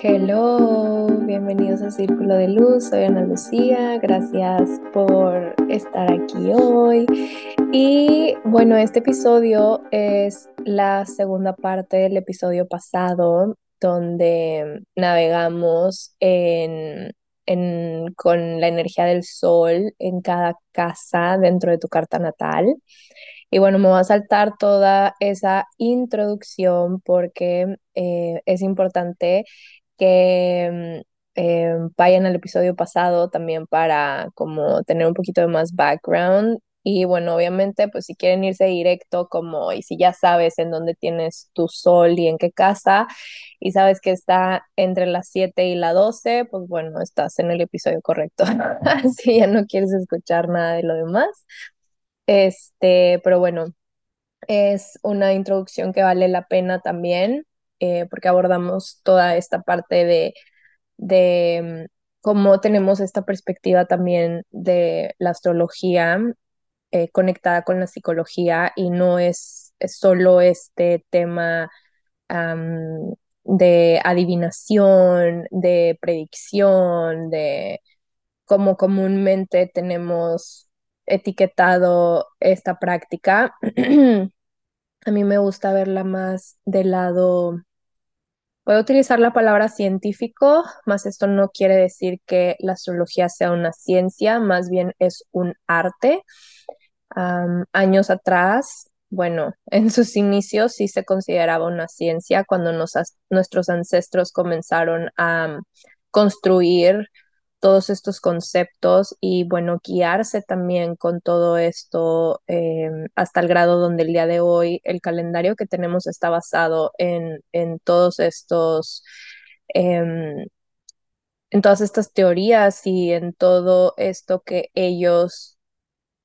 Hello, bienvenidos a Círculo de Luz, soy Ana Lucía, gracias por estar aquí hoy. Y bueno, este episodio es la segunda parte del episodio pasado, donde navegamos con la energía del sol en cada casa dentro de tu carta natal. Y bueno, me voy a saltar toda esa introducción porque eh, es importante que eh, vayan al episodio pasado también para como tener un poquito de más background. Y bueno, obviamente, pues si quieren irse directo como, y si ya sabes en dónde tienes tu sol y en qué casa, y sabes que está entre las 7 y la 12, pues bueno, estás en el episodio correcto. si ya no quieres escuchar nada de lo demás. Este, pero bueno, es una introducción que vale la pena también, eh, porque abordamos toda esta parte de, de mm, cómo tenemos esta perspectiva también de la astrología eh, conectada con la psicología y no es, solo este tema de adivinación, de predicción, de cómo comúnmente tenemos etiquetado esta práctica. A mí me gusta verla más del lado, voy a utilizar la palabra científico, más esto no quiere decir que la astrología sea una ciencia, más bien es un arte. Años atrás, bueno, en sus inicios sí se consideraba una ciencia cuando nos, nuestros ancestros comenzaron a construir todos estos conceptos y bueno, guiarse también con todo esto eh, hasta el grado donde el día de hoy el calendario que tenemos está basado en, en todos estos, eh, en todas estas teorías y en todo esto que ellos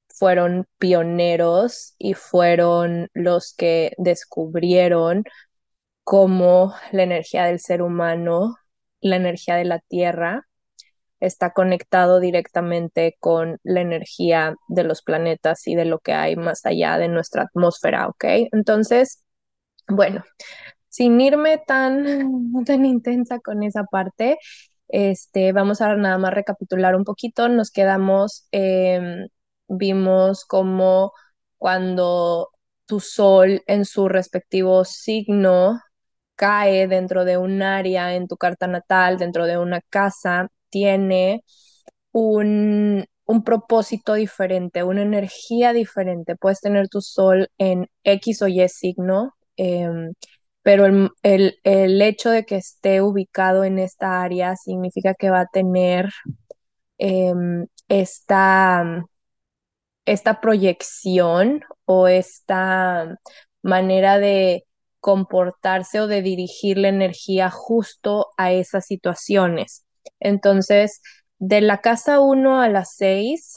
fueron pioneros y fueron los que descubrieron cómo la energía del ser humano, la energía de la tierra, está conectado directamente con la energía de los planetas y de lo que hay más allá de nuestra atmósfera, ¿ok? Entonces, bueno, sin irme tan, tan intensa con esa parte, este, vamos a nada más recapitular un poquito. Nos quedamos, eh, vimos como cuando tu sol en su respectivo signo cae dentro de un área en tu carta natal, dentro de una casa, tiene un, un propósito diferente, una energía diferente. Puedes tener tu sol en X o Y signo, eh, pero el, el, el, hecho de que esté ubicado en esta área significa que va a tener eh, esta, esta proyección o esta manera de comportarse o de dirigir la energía justo a esas situaciones. Entonces, de la casa 1 a la 6,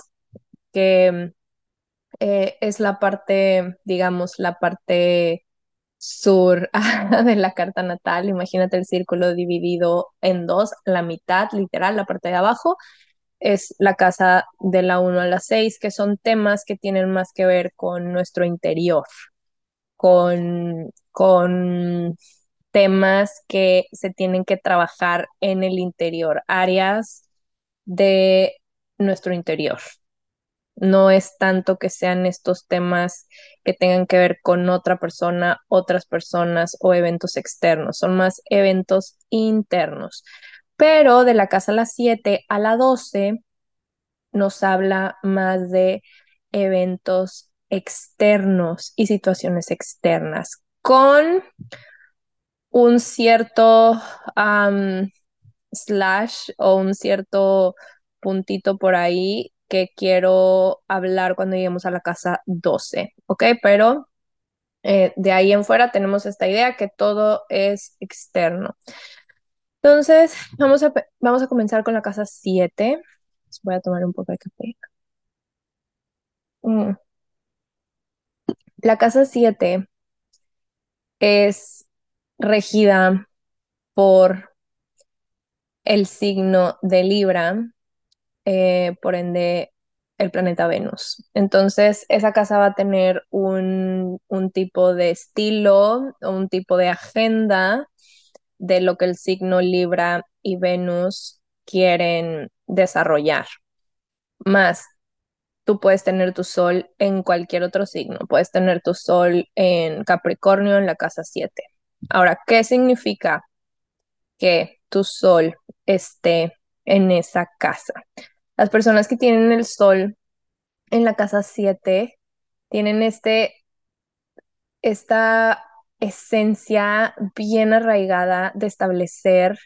que eh, es la parte, digamos, la parte sur de la carta natal, imagínate el círculo dividido en dos, la mitad, literal, la parte de abajo, es la casa de la 1 a la 6, que son temas que tienen más que ver con nuestro interior, con, con temas que se tienen que trabajar en el interior, áreas de nuestro interior. No es tanto que sean estos temas que tengan que ver con otra persona, otras personas o eventos externos, son más eventos internos. Pero de la casa a las 7 a la 12 nos habla más de eventos externos y situaciones externas con un cierto slash o un cierto puntito por ahí que quiero hablar cuando lleguemos a la casa 12, ¿ok? Pero eh, de ahí en fuera tenemos esta idea que todo es externo. Entonces, vamos a, vamos a comenzar con la casa 7. Voy a tomar un poco de café. Mm. La casa 7 es regida por el signo de Libra, eh, por ende el planeta Venus. Entonces, esa casa va a tener un, un tipo de estilo, un tipo de agenda de lo que el signo Libra y Venus quieren desarrollar. Más, tú puedes tener tu sol en cualquier otro signo, puedes tener tu sol en Capricornio en la casa 7. Ahora, ¿qué significa que tu sol esté en esa casa? Las personas que tienen el sol en la casa 7 tienen este, esta esencia bien arraigada de establecer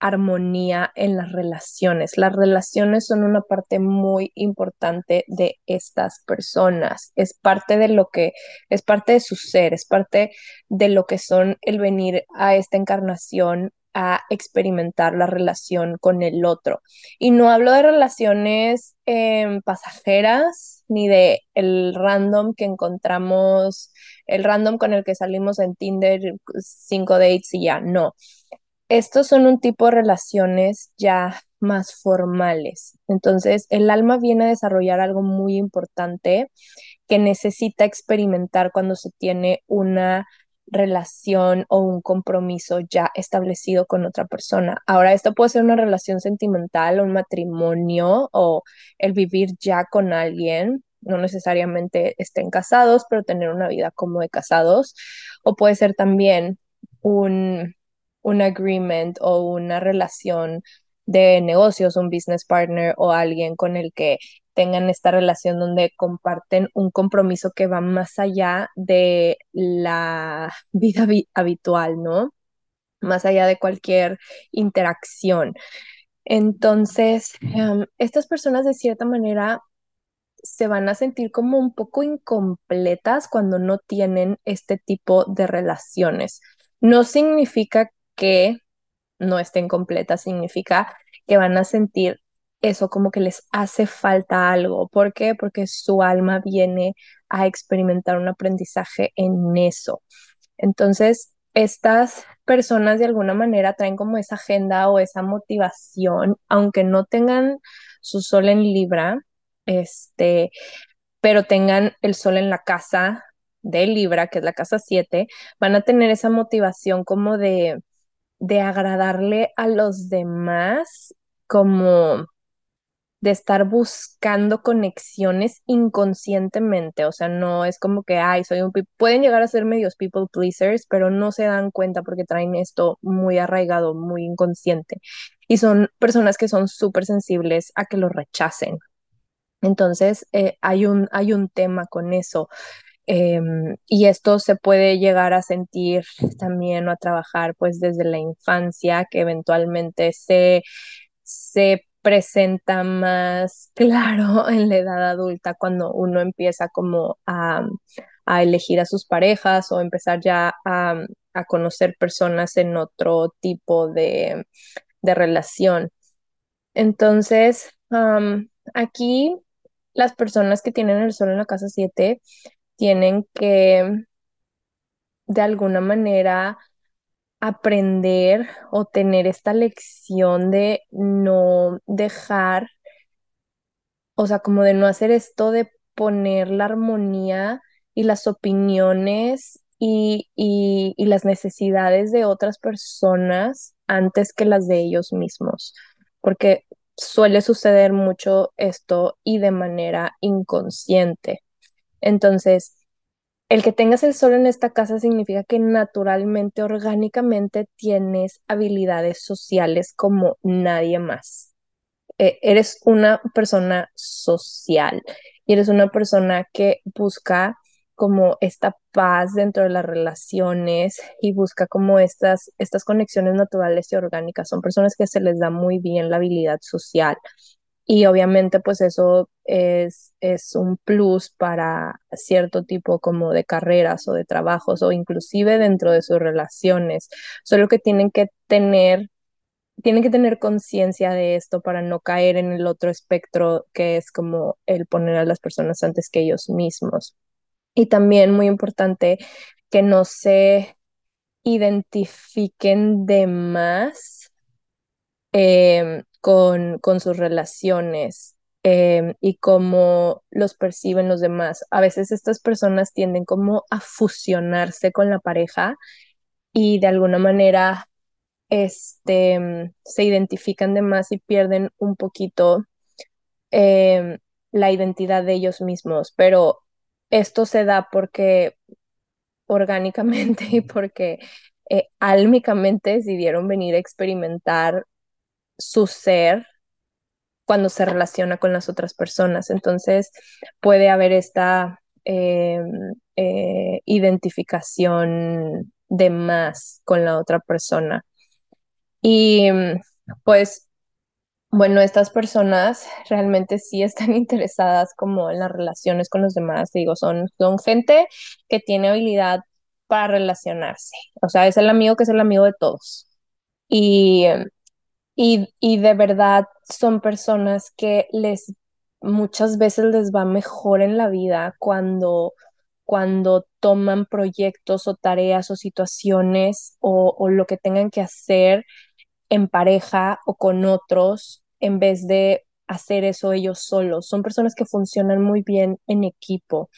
armonía en las relaciones. Las relaciones son una parte muy importante de estas personas. Es parte de lo que, es parte de su ser, es parte de lo que son el venir a esta encarnación a experimentar la relación con el otro. Y no hablo de relaciones em, pasajeras ni de el random que encontramos, el random con el que salimos en Tinder, cinco dates y ya, no estos son un tipo de relaciones ya más formales. Entonces, el alma viene a desarrollar algo muy importante que necesita experimentar cuando se tiene una relación o un compromiso ya establecido con otra persona. Ahora, esto puede ser una relación sentimental, un matrimonio o el vivir ya con alguien. No necesariamente estén casados, pero tener una vida como de casados. O puede ser también un un agreement o una relación de negocios, un business partner o alguien con el que tengan esta relación donde comparten un compromiso que va más allá de la vida habitual, ¿no? Más allá de cualquier interacción. Entonces, em, estas personas de cierta manera se van a sentir como un poco incompletas cuando no tienen este tipo de relaciones. No significa que no estén completas significa que van a sentir eso como que les hace falta algo. ¿Por qué? Porque su alma viene a experimentar un aprendizaje en eso. Entonces, estas personas de alguna manera traen como esa agenda o esa motivación, aunque no tengan su sol en Libra, este, pero tengan el sol en la casa de Libra, que es la casa 7, van a tener esa motivación como de de agradarle a los demás, como de estar buscando conexiones inconscientemente, o sea, no es como que, ay, soy un, pueden llegar a ser medios people pleasers, pero no se dan cuenta porque traen esto muy arraigado, muy inconsciente. Y son personas que son súper sensibles a que lo rechacen. Entonces, eh, hay, un, hay un tema con eso. Em, y esto se puede llegar a sentir también o a trabajar pues desde la infancia, que eventualmente se, se presenta más claro en la edad adulta cuando uno empieza como a, a elegir a sus parejas o empezar ya a, a conocer personas en otro tipo de, de relación. Entonces, aquí las personas que tienen el sol en la casa 7 tienen que de alguna manera aprender o tener esta lección de no dejar, o sea, como de no hacer esto de poner la armonía y las opiniones y, y, y las necesidades de otras personas antes que las de ellos mismos, porque suele suceder mucho esto y de manera inconsciente. Entonces, el que tengas el sol en esta casa significa que naturalmente, orgánicamente tienes habilidades sociales como nadie más. Eh, eres una persona social y eres una persona que busca como esta paz dentro de las relaciones y busca como estas, estas conexiones naturales y orgánicas. Son personas que se les da muy bien la habilidad social. Y obviamente pues eso es, es un plus para cierto tipo como de carreras o de trabajos o inclusive dentro de sus relaciones. Solo que tienen que tener tienen que tener conciencia de esto para no caer en el otro espectro que es como el poner a las personas antes que ellos mismos. Y también muy importante que no se identifiquen de más em, con, con sus relaciones em, y cómo los perciben los demás. A veces estas personas tienden como a fusionarse con la pareja y de alguna manera este, se identifican de más y pierden un poquito eh, la identidad de ellos mismos, pero esto se da porque orgánicamente y porque eh, álmicamente decidieron venir a experimentar su ser cuando se relaciona con las otras personas. Entonces puede haber esta eh, eh, identificación de más con la otra persona. Y pues, bueno, estas personas realmente sí están interesadas como en las relaciones con los demás. Digo, son, son gente que tiene habilidad para relacionarse. O sea, es el amigo que es el amigo de todos. Y, y, y de verdad son personas que les muchas veces les va mejor en la vida cuando, cuando toman proyectos o tareas o situaciones o, lo que tengan que hacer en pareja o con otros en vez de hacer eso ellos solos. Son personas que funcionan muy bien en equipo.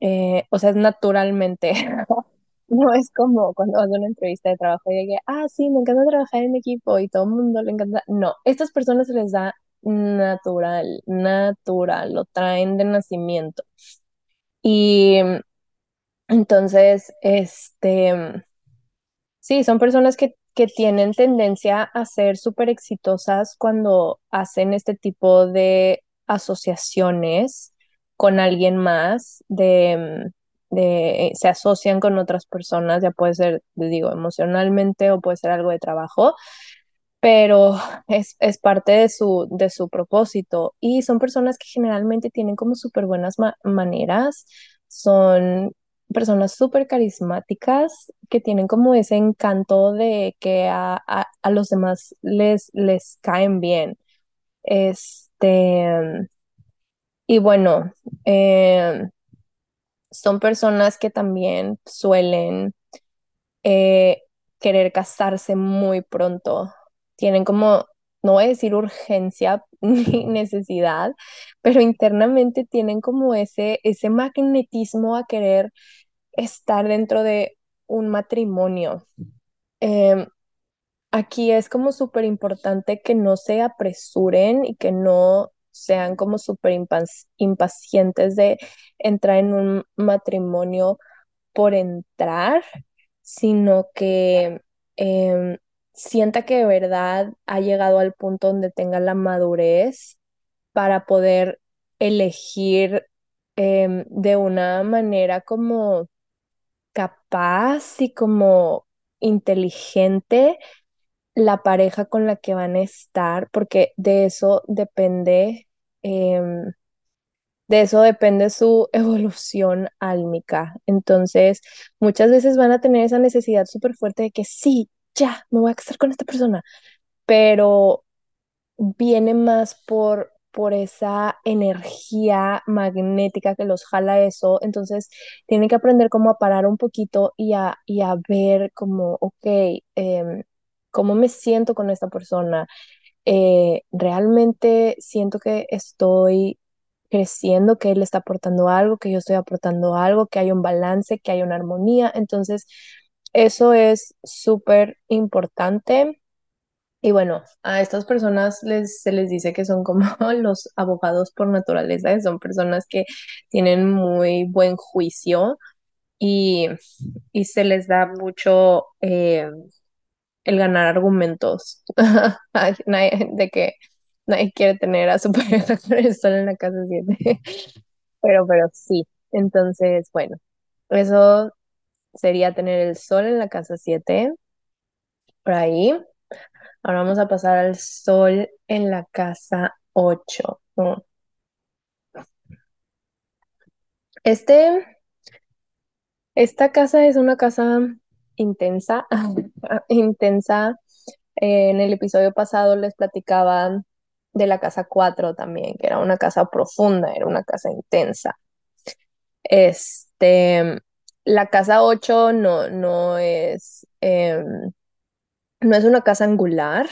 Eh, o sea, naturalmente. No es como cuando a una entrevista de trabajo y llegué, ah, sí, me encanta trabajar en equipo y todo el mundo le encanta. No, estas personas se les da natural, natural, lo traen de nacimiento. Y entonces, este, sí, son personas que, que tienen tendencia a ser súper exitosas cuando hacen este tipo de asociaciones con alguien más, de, de, se asocian con otras personas, ya puede ser, digo, emocionalmente o puede ser algo de trabajo, pero es, es parte de su, de su propósito. Y son personas que generalmente tienen como súper buenas ma maneras, son personas súper carismáticas que tienen como ese encanto de que a, a, a los demás les, les caen bien. Este, y bueno, eh, son personas que también suelen eh, querer casarse muy pronto. Tienen como, no voy a decir urgencia ni necesidad, pero internamente tienen como ese, ese magnetismo a querer estar dentro de un matrimonio. Eh, aquí es como súper importante que no se apresuren y que no sean como súper impacientes de entrar en un matrimonio por entrar, sino que eh, sienta que de verdad ha llegado al punto donde tenga la madurez para poder elegir eh, de una manera como capaz y como inteligente la pareja con la que van a estar, porque de eso depende, eh, de eso depende su evolución álmica. Entonces, muchas veces van a tener esa necesidad súper fuerte de que sí, ya, me voy a casar con esta persona, pero viene más por, por esa energía magnética que los jala eso. Entonces, tienen que aprender como a parar un poquito y a, y a ver como, ok, eh, cómo me siento con esta persona. Eh, realmente siento que estoy creciendo, que él está aportando algo, que yo estoy aportando algo, que hay un balance, que hay una armonía. Entonces, eso es súper importante. Y bueno, a estas personas les, se les dice que son como los abogados por naturaleza, son personas que tienen muy buen juicio y, y se les da mucho eh, el ganar argumentos de que nadie quiere tener a su pareja con el sol en la casa 7. pero, pero sí. Entonces, bueno, eso sería tener el sol en la casa 7. Por ahí. Ahora vamos a pasar al sol en la casa 8. Este, esta casa es una casa intensa, intensa. Eh, en el episodio pasado les platicaban de la casa 4 también, que era una casa profunda, era una casa intensa. Este, la casa 8 no, no es, eh, no es una casa angular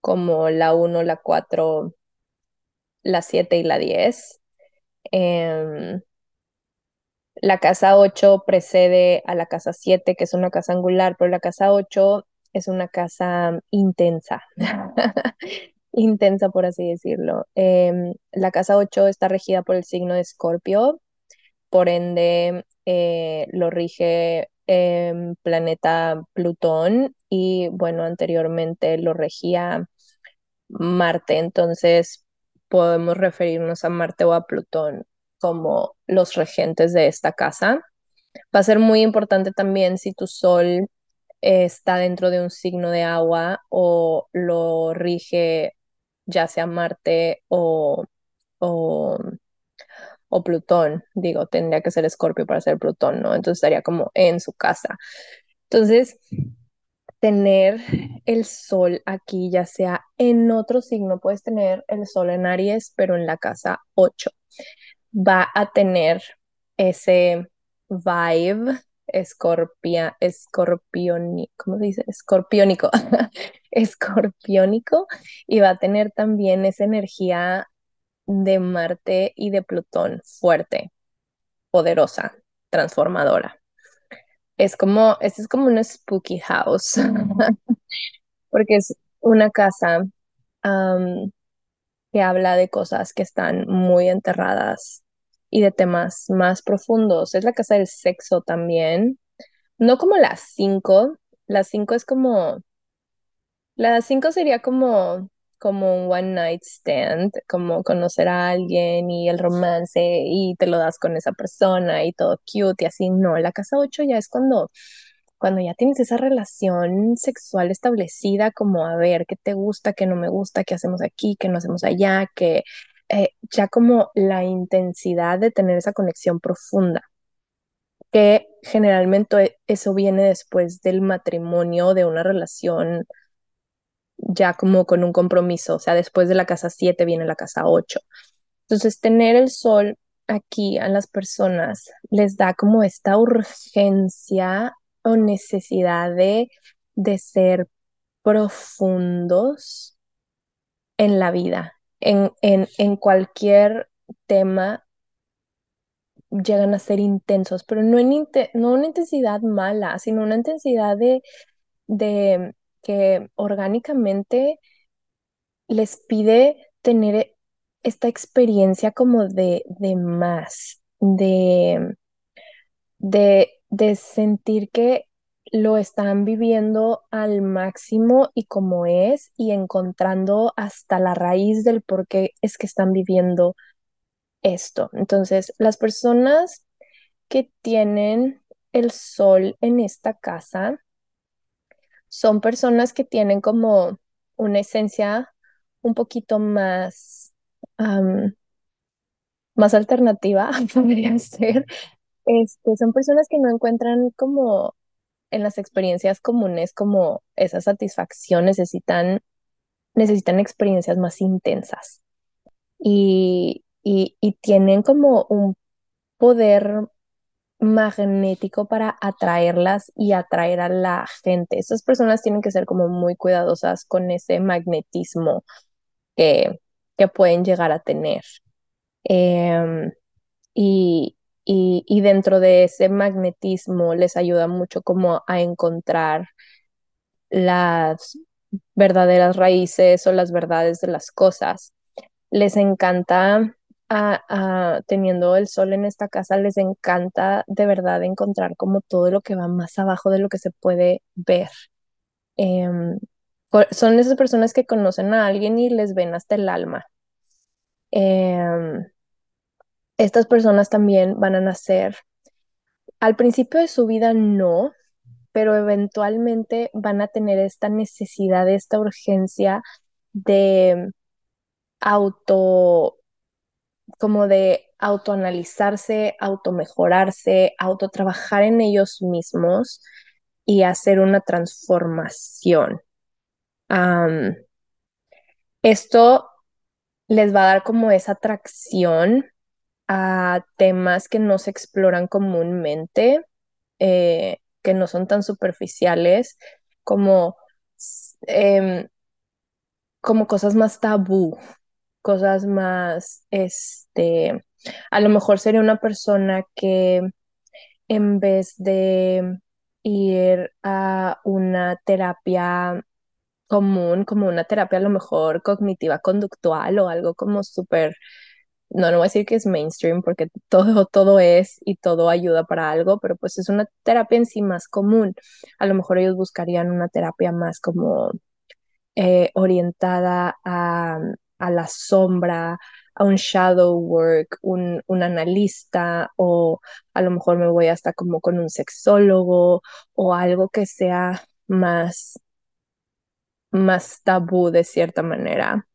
como la 1, la 4, la 7 y la 10. Eh, la casa 8 precede a la casa 7, que es una casa angular, pero la casa 8 es una casa intensa, intensa por así decirlo. Em, la casa 8 está regida por el signo de Escorpio, por ende eh, lo rige em, planeta Plutón y bueno, anteriormente lo regía Marte, entonces podemos referirnos a Marte o a Plutón como los regentes de esta casa. Va a ser muy importante también si tu sol está dentro de un signo de agua o lo rige ya sea Marte o, o, Plutón. Digo, tendría que ser Escorpio para ser Plutón, ¿no? Entonces estaría como en su casa. Entonces, tener el sol aquí, ya sea en otro signo, puedes tener el sol en Aries, pero en la casa 8. Va a tener ese vibe escorpia, escorpioni, ¿cómo se dice? Escorpiónico, escorpiónico, y va a tener también esa energía de Marte y de Plutón fuerte, poderosa, transformadora. Es como, este es como un spooky house, porque es una casa que habla de cosas que están muy enterradas y de temas más profundos. Es la casa del sexo también, no como las cinco, las cinco es como, las cinco sería como como un one night stand, como conocer a alguien y el romance y te lo das con esa persona y todo cute y así. No, la casa 8 ya es cuando, cuando ya tienes esa relación sexual establecida, como a ver qué te gusta, qué no me gusta, qué hacemos aquí, qué no hacemos allá, que eh, ya como la intensidad de tener esa conexión profunda que generalmente eso viene después del matrimonio, de una relación ya como con un compromiso, o sea, después de la casa 7 viene la casa 8. Entonces, tener el sol aquí a las personas les da como esta urgencia o necesidad de, de ser profundos en la vida, en, en, en cualquier tema llegan a ser intensos, pero no, en no una intensidad mala, sino una intensidad de, de que orgánicamente les pide tener esta experiencia como de, de más, de, de, de sentir que lo están viviendo al máximo y como es y encontrando hasta la raíz del por qué es que están viviendo esto. Entonces, las personas que tienen el sol en esta casa son personas que tienen como una esencia un poquito más, más alternativa, podría ser. Este, son personas que no encuentran como en las experiencias comunes como esa satisfacción, necesitan, necesitan experiencias más intensas y, y, tienen como un poder magnético para atraerlas y atraer a la gente. Esas personas tienen que ser como muy cuidadosas con ese magnetismo que, que pueden llegar a tener. Em, y, y, dentro de ese magnetismo les ayuda mucho como a encontrar las verdaderas raíces o las verdades de las cosas. Les encanta a, teniendo el sol en esta casa, les encanta de verdad encontrar como todo lo que va más abajo de lo que se puede ver. Em, son esas personas que conocen a alguien y les ven hasta el alma. Em, estas personas también van a nacer. Al principio de su vida no, pero eventualmente van a tener esta necesidad, esta urgencia de auto como de autoanalizarse, automejorarse, autotrabajar en ellos mismos y hacer una transformación. esto les va a dar como esa atracción a temas que no se exploran comúnmente, eh, que no son tan superficiales, como, em, como cosas más tabú, cosas más, este, a lo mejor sería una persona que en vez de ir a una terapia común, como una terapia a lo mejor cognitiva conductual o algo como súper, no, no voy a decir que es mainstream porque todo, todo es y todo ayuda para algo, pero pues es una terapia en sí más común. A lo mejor ellos buscarían una terapia más como eh, orientada a, a, la sombra, a un shadow work, un, un, analista o a lo mejor me voy hasta como con un sexólogo o algo que sea más, más tabú de cierta manera.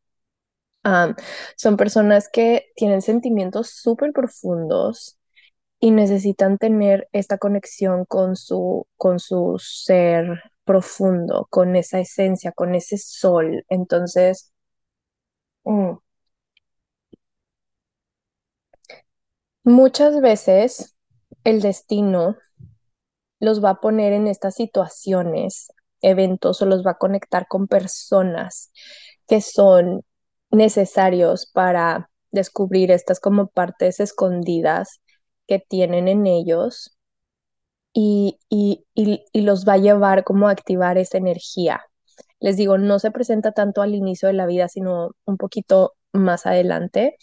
Son personas que tienen sentimientos súper profundos y necesitan tener esta conexión con su, con su ser profundo, con esa esencia, con ese sol. Entonces, mm, muchas veces el destino los va a poner en estas situaciones, eventos o los va a conectar con personas que son necesarios para descubrir estas como partes escondidas que tienen en ellos y, y, y, y los va a llevar como a activar esa energía. Les digo, no se presenta tanto al inicio de la vida, sino un poquito más adelante.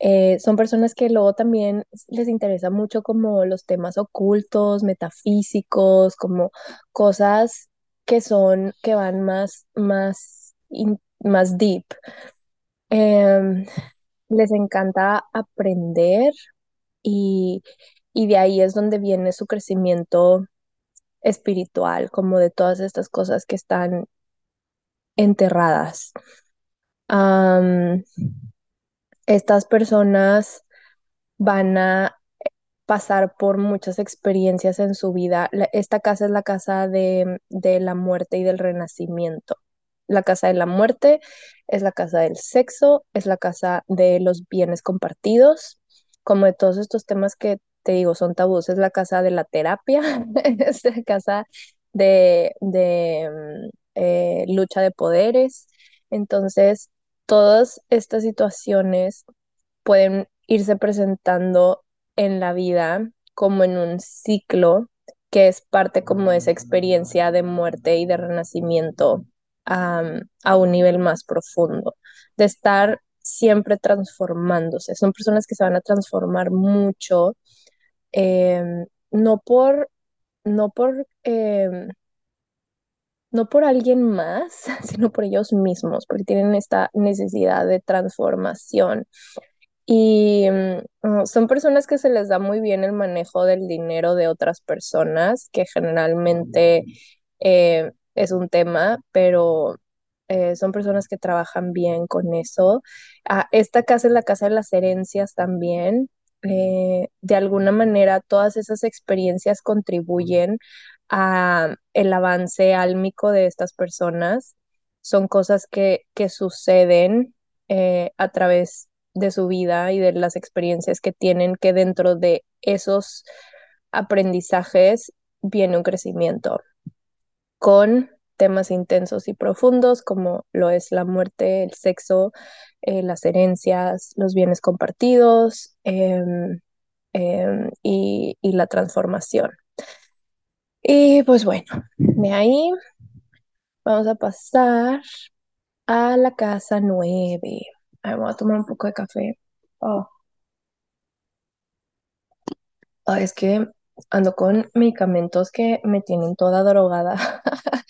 Eh, son personas que luego también les interesa mucho como los temas ocultos, metafísicos, como cosas que son, que van más, más, más deep. Eh, les encanta aprender y, y de ahí es donde viene su crecimiento espiritual, como de todas estas cosas que están enterradas. Estas personas van a pasar por muchas experiencias en su vida. Esta casa es la casa de, de, la muerte y del renacimiento. La casa de la muerte es la casa del sexo, es la casa de los bienes compartidos, como de todos estos temas que te digo son tabús, es la casa de la terapia, es la casa de, de eh, lucha de poderes. Entonces, todas estas situaciones pueden irse presentando en la vida como en un ciclo que es parte como de esa experiencia de muerte y de renacimiento um, a un nivel más profundo, de estar siempre transformándose. Son personas que se van a transformar mucho, eh, no por, no por eh, no por alguien más, sino por ellos mismos, porque tienen esta necesidad de transformación. Y um, son personas que se les da muy bien el manejo del dinero de otras personas, que generalmente eh, es un tema, pero eh, son personas que trabajan bien con eso. Ah, esta casa es la casa de las herencias también. Eh, de alguna manera, todas esas experiencias contribuyen a el avance álmico de estas personas. Son cosas que, que suceden eh, a través de su vida y de las experiencias que tienen, que dentro de esos aprendizajes viene un crecimiento con temas intensos y profundos como lo es la muerte, el sexo, eh, las herencias, los bienes compartidos eh, eh, y, la transformación. Y pues bueno, de ahí vamos a pasar a la casa 9. Ahí voy a tomar un poco de café. Oh. Oh, es que ando con medicamentos que me tienen toda drogada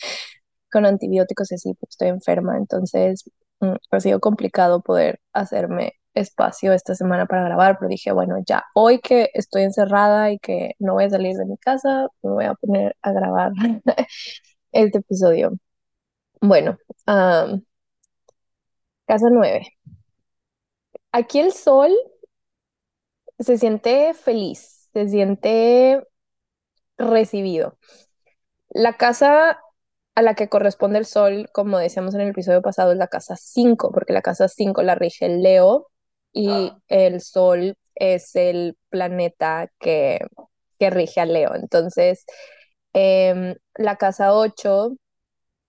con antibióticos y así, porque estoy enferma. Entonces, mm, ha sido complicado poder hacerme espacio esta semana para grabar, pero dije, bueno, ya hoy que estoy encerrada y que no voy a salir de mi casa, me voy a poner a grabar este episodio. Bueno, um, casa 9. Aquí el sol se siente feliz, se siente recibido. La casa a la que corresponde el sol, como decíamos en el episodio pasado, es la casa 5, porque la casa 5 la rige el Leo y el sol es el planeta que, que rige a Leo. Entonces, eh, la casa 8,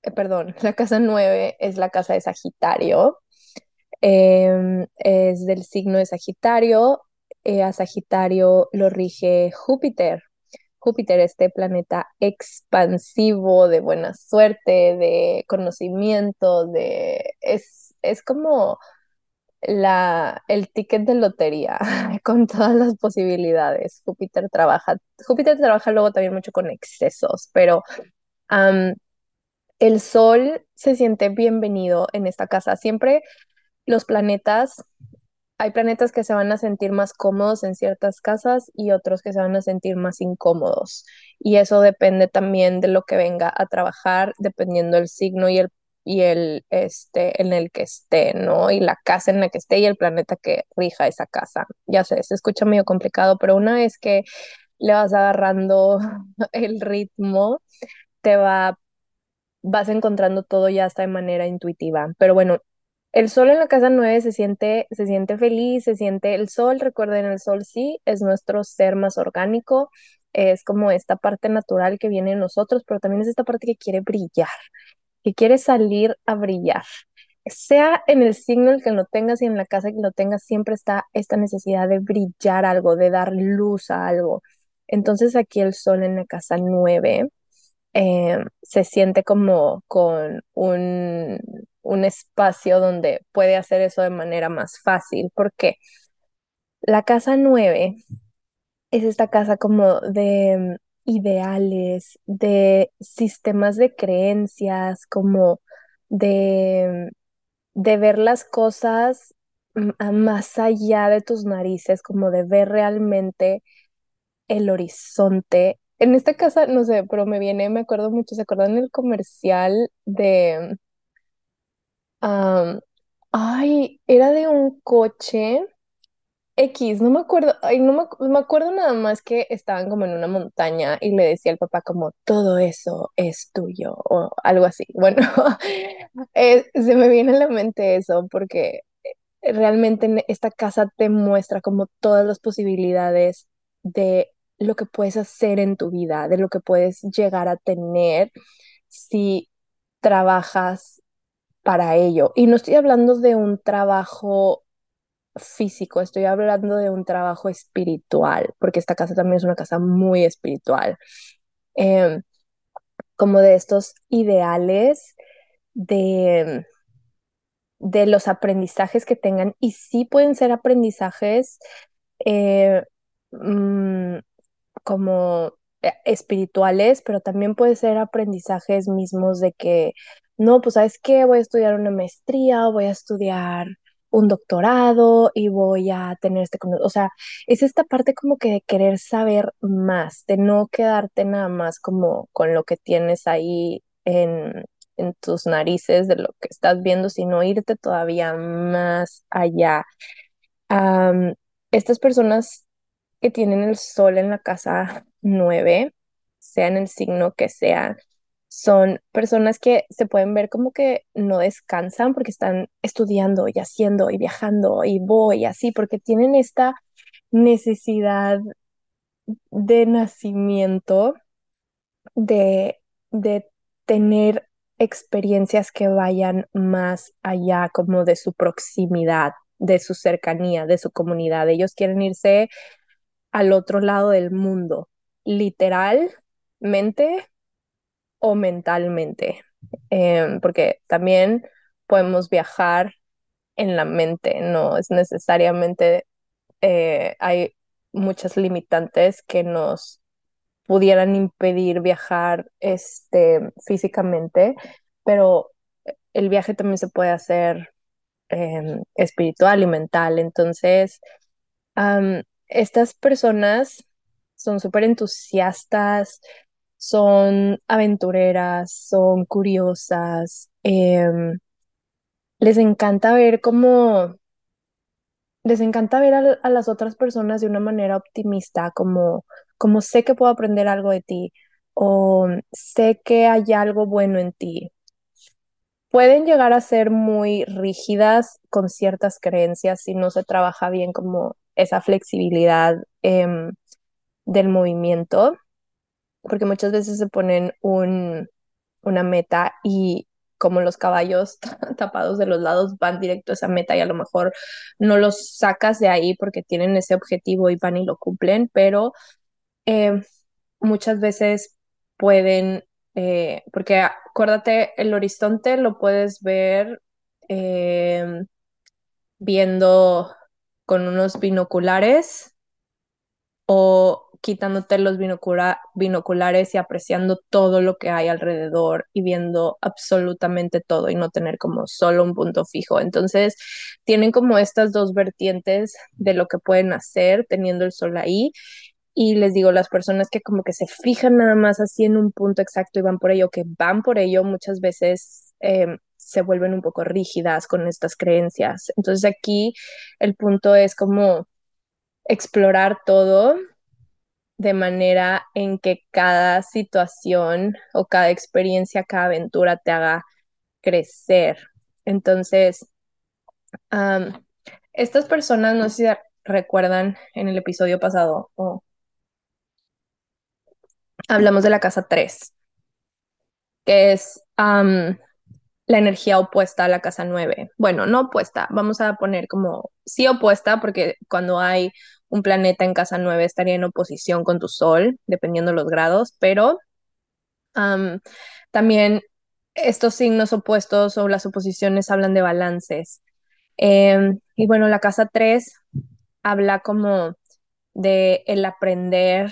eh, perdón, la casa 9 es la casa de Sagitario. Eh, es del signo de Sagitario. Eh, a Sagitario lo rige Júpiter. Júpiter, este planeta expansivo de buena suerte, de conocimiento, de... Es, es como la, el ticket de lotería con todas las posibilidades. Júpiter trabaja, Júpiter trabaja luego también mucho con excesos, pero el Sol se siente bienvenido en esta casa. Siempre los planetas hay planetas que se van a sentir más cómodos en ciertas casas y otros que se van a sentir más incómodos. Y eso depende también de lo que venga a trabajar, dependiendo del signo y el y el este en el que esté, ¿no? Y la casa en la que esté y el planeta que rija esa casa. Ya sé, se escucha medio complicado, pero una vez que le vas agarrando el ritmo, te va vas encontrando todo ya hasta de manera intuitiva. Pero bueno, el sol en la casa 9 se siente, se siente feliz, se siente el sol, recuerden, el sol sí es nuestro ser más orgánico, es como esta parte natural que viene en nosotros, pero también es esta parte que quiere brillar, que quiere salir a brillar. Sea en el signo el que lo tengas y en la casa que lo tengas, siempre está esta necesidad de brillar algo, de dar luz a algo. Entonces aquí el sol en la casa 9 eh, se siente como con un, un espacio donde puede hacer eso de manera más fácil, porque la casa 9 es esta casa como de ideales, de sistemas de creencias, como de, de ver las cosas más allá de tus narices, como de ver realmente el horizonte. En esta casa, no sé, pero me viene, me acuerdo mucho, ¿se acuerdan el comercial de... ay, era de un coche X, no me acuerdo, ay, no me, me acuerdo nada más que estaban como en una montaña y le decía al papá como, todo eso es tuyo o algo así. Bueno, eh, se me viene a la mente eso porque realmente esta casa te muestra como todas las posibilidades de lo que puedes hacer en tu vida, de lo que puedes llegar a tener si trabajas para ello. Y no estoy hablando de un trabajo físico, estoy hablando de un trabajo espiritual, porque esta casa también es una casa muy espiritual. Em, como de estos ideales de, de los aprendizajes que tengan, y sí pueden ser aprendizajes eh, mm, como eh, espirituales, pero también puede ser aprendizajes mismos de que, no, pues sabes qué, voy a estudiar una maestría, voy a estudiar un doctorado y voy a tener este, o sea, es esta parte como que de querer saber más, de no quedarte nada más como con lo que tienes ahí en, en tus narices de lo que estás viendo, sino irte todavía más allá. estas personas que tienen el sol en la casa 9, sea en el signo que sea, son personas que se pueden ver como que no descansan porque están estudiando y haciendo y viajando y voy así, porque tienen esta necesidad de nacimiento de, de tener experiencias que vayan más allá como de su proximidad, de su cercanía, de su comunidad. Ellos quieren irse al otro lado del mundo, literalmente o mentalmente, em, porque también podemos viajar en la mente, no es necesariamente, eh, hay muchas limitantes que nos pudieran impedir viajar este, físicamente, pero el viaje también se puede hacer em, espiritual y mental, entonces estas personas son súper entusiastas, son aventureras, son curiosas, em, les encanta ver cómo, les encanta ver a, las otras personas de una manera optimista, como, como sé que puedo aprender algo de ti o sé que hay algo bueno en ti. Pueden llegar a ser muy rígidas con ciertas creencias si no se trabaja bien como esa flexibilidad em, del movimiento, porque muchas veces se ponen un, una meta y como los caballos tapados de los lados van directo a esa meta y a lo mejor no los sacas de ahí porque tienen ese objetivo y van y lo cumplen, pero em, muchas veces pueden, eh, porque acuérdate, el horizonte lo puedes ver eh, viendo con unos binoculares o quitándote los binoculares y apreciando todo lo que hay alrededor y viendo absolutamente todo y no tener como solo un punto fijo. Entonces, tienen como estas dos vertientes de lo que pueden hacer teniendo el sol ahí. Y les digo, las personas que como que se fijan nada más así en un punto exacto y van por ello, que van por ello, muchas veces eh, se vuelven un poco rígidas con estas creencias. Entonces aquí el punto es como explorar todo de manera en que cada situación o cada experiencia, cada aventura te haga crecer. Entonces, estas personas, no sé si recuerdan en el episodio pasado, hablamos de la casa 3, que es la energía opuesta a la casa 9. Bueno, no opuesta, vamos a poner como sí opuesta, porque cuando hay un planeta en casa 9 estaría en oposición con tu sol, dependiendo los grados, pero también estos signos opuestos o las oposiciones hablan de balances. Em, y bueno, la casa 3 habla como de el aprender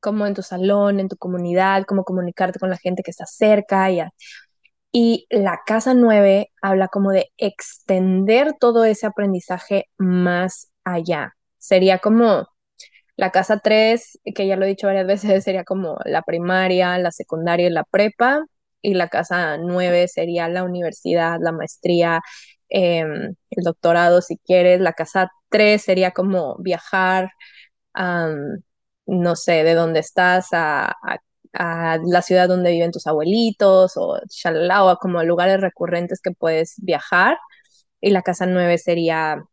como en tu salón, en tu comunidad, cómo comunicarte con la gente que está cerca y, y la casa 9 habla como de extender todo ese aprendizaje más allá. Sería como la casa 3, que ya lo he dicho varias veces, sería como la primaria, la secundaria y la prepa. Y la casa 9 sería la universidad, la maestría, em, el doctorado si quieres. La casa 3 sería como viajar, no sé, de dónde estás a, la ciudad donde viven tus abuelitos o shalala, o como lugares recurrentes que puedes viajar. Y la casa 9 sería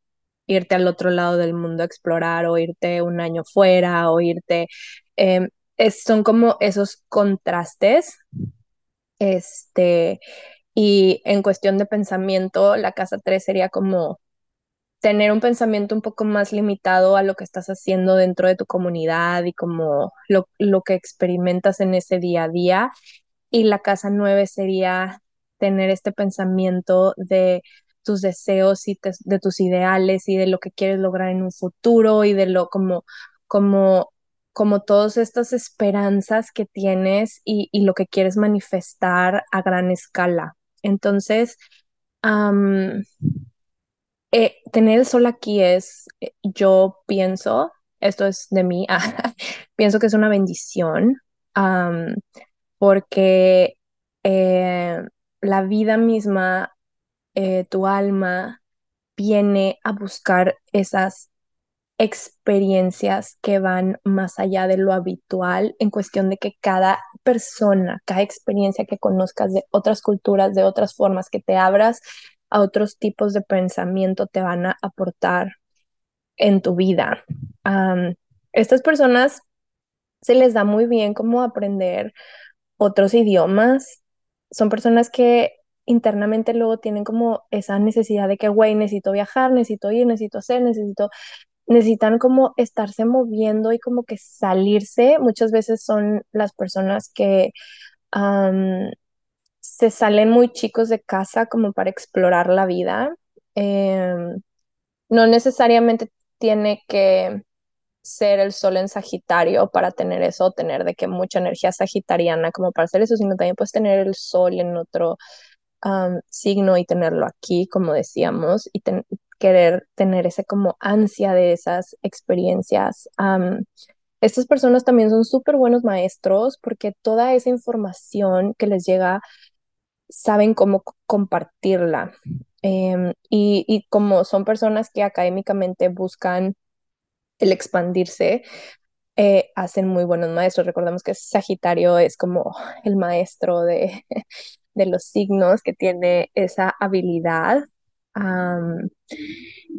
irte al otro lado del mundo a explorar o irte un año fuera o irte... Em, son como esos contrastes. Este, y en cuestión de pensamiento, la casa 3 sería como tener un pensamiento un poco más limitado a lo que estás haciendo dentro de tu comunidad y como lo, lo que experimentas en ese día a día. Y la casa 9 sería tener este pensamiento de tus deseos y de tus ideales y de lo que quieres lograr en un futuro y de lo como, como, como todas estas esperanzas que tienes y, y lo que quieres manifestar a gran escala. Entonces, eh, tener el sol aquí es, eh, yo pienso, esto es de mí, pienso que es una bendición porque eh, la vida misma eh, tu alma viene a buscar esas experiencias que van más allá de lo habitual en cuestión de que cada persona, cada experiencia que conozcas de otras culturas, de otras formas, que te abras a otros tipos de pensamiento te van a aportar en tu vida. estas personas se les da muy bien como aprender otros idiomas. Son personas que internamente luego tienen como esa necesidad de que, güey, necesito viajar, necesito ir, necesito hacer, necesito, necesitan como estarse moviendo y como que salirse. Muchas veces son las personas que se salen muy chicos de casa como para explorar la vida. Em, no necesariamente tiene que ser el sol en Sagitario para tener eso, tener de que mucha energía sagitariana como para hacer eso, sino también puedes tener el sol en otro signo y tenerlo aquí, como decíamos, y querer tener ese como ansia de esas experiencias. estas personas también son súper buenos maestros porque toda esa información que les llega saben cómo compartirla. Em, y, y, como son personas que académicamente buscan el expandirse, eh, hacen muy buenos maestros. Recordemos que Sagitario es como el maestro de, de los signos que tiene esa habilidad.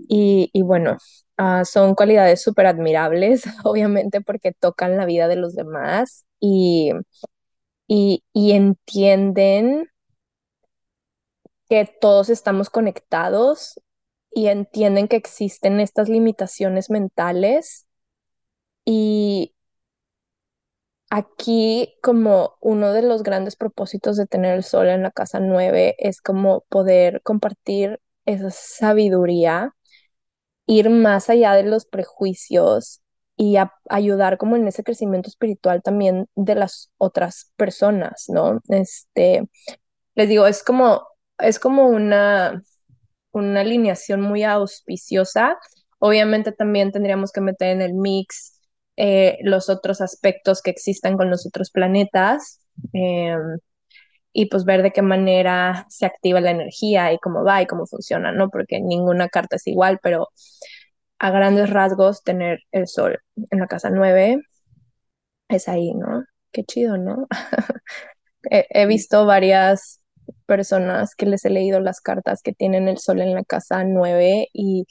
y, bueno, ah, son cualidades súper admirables, obviamente porque tocan la vida de los demás y, y, y entienden que todos estamos conectados y entienden que existen estas limitaciones mentales y, aquí como uno de los grandes propósitos de tener el sol en la casa 9 es como poder compartir esa sabiduría, ir más allá de los prejuicios y ayudar como en ese crecimiento espiritual también de las otras personas, ¿no? Este, les digo, es como, es como una, una alineación muy auspiciosa. Obviamente también tendríamos que meter en el mix eh, los otros aspectos que existan con los otros planetas eh, y pues ver de qué manera se activa la energía y cómo va y cómo funciona, ¿no? Porque ninguna carta es igual, pero a grandes rasgos tener el sol en la casa 9 es ahí, ¿no? Qué chido, ¿no? he, he visto varias personas que les he leído las cartas que tienen el sol en la casa 9 y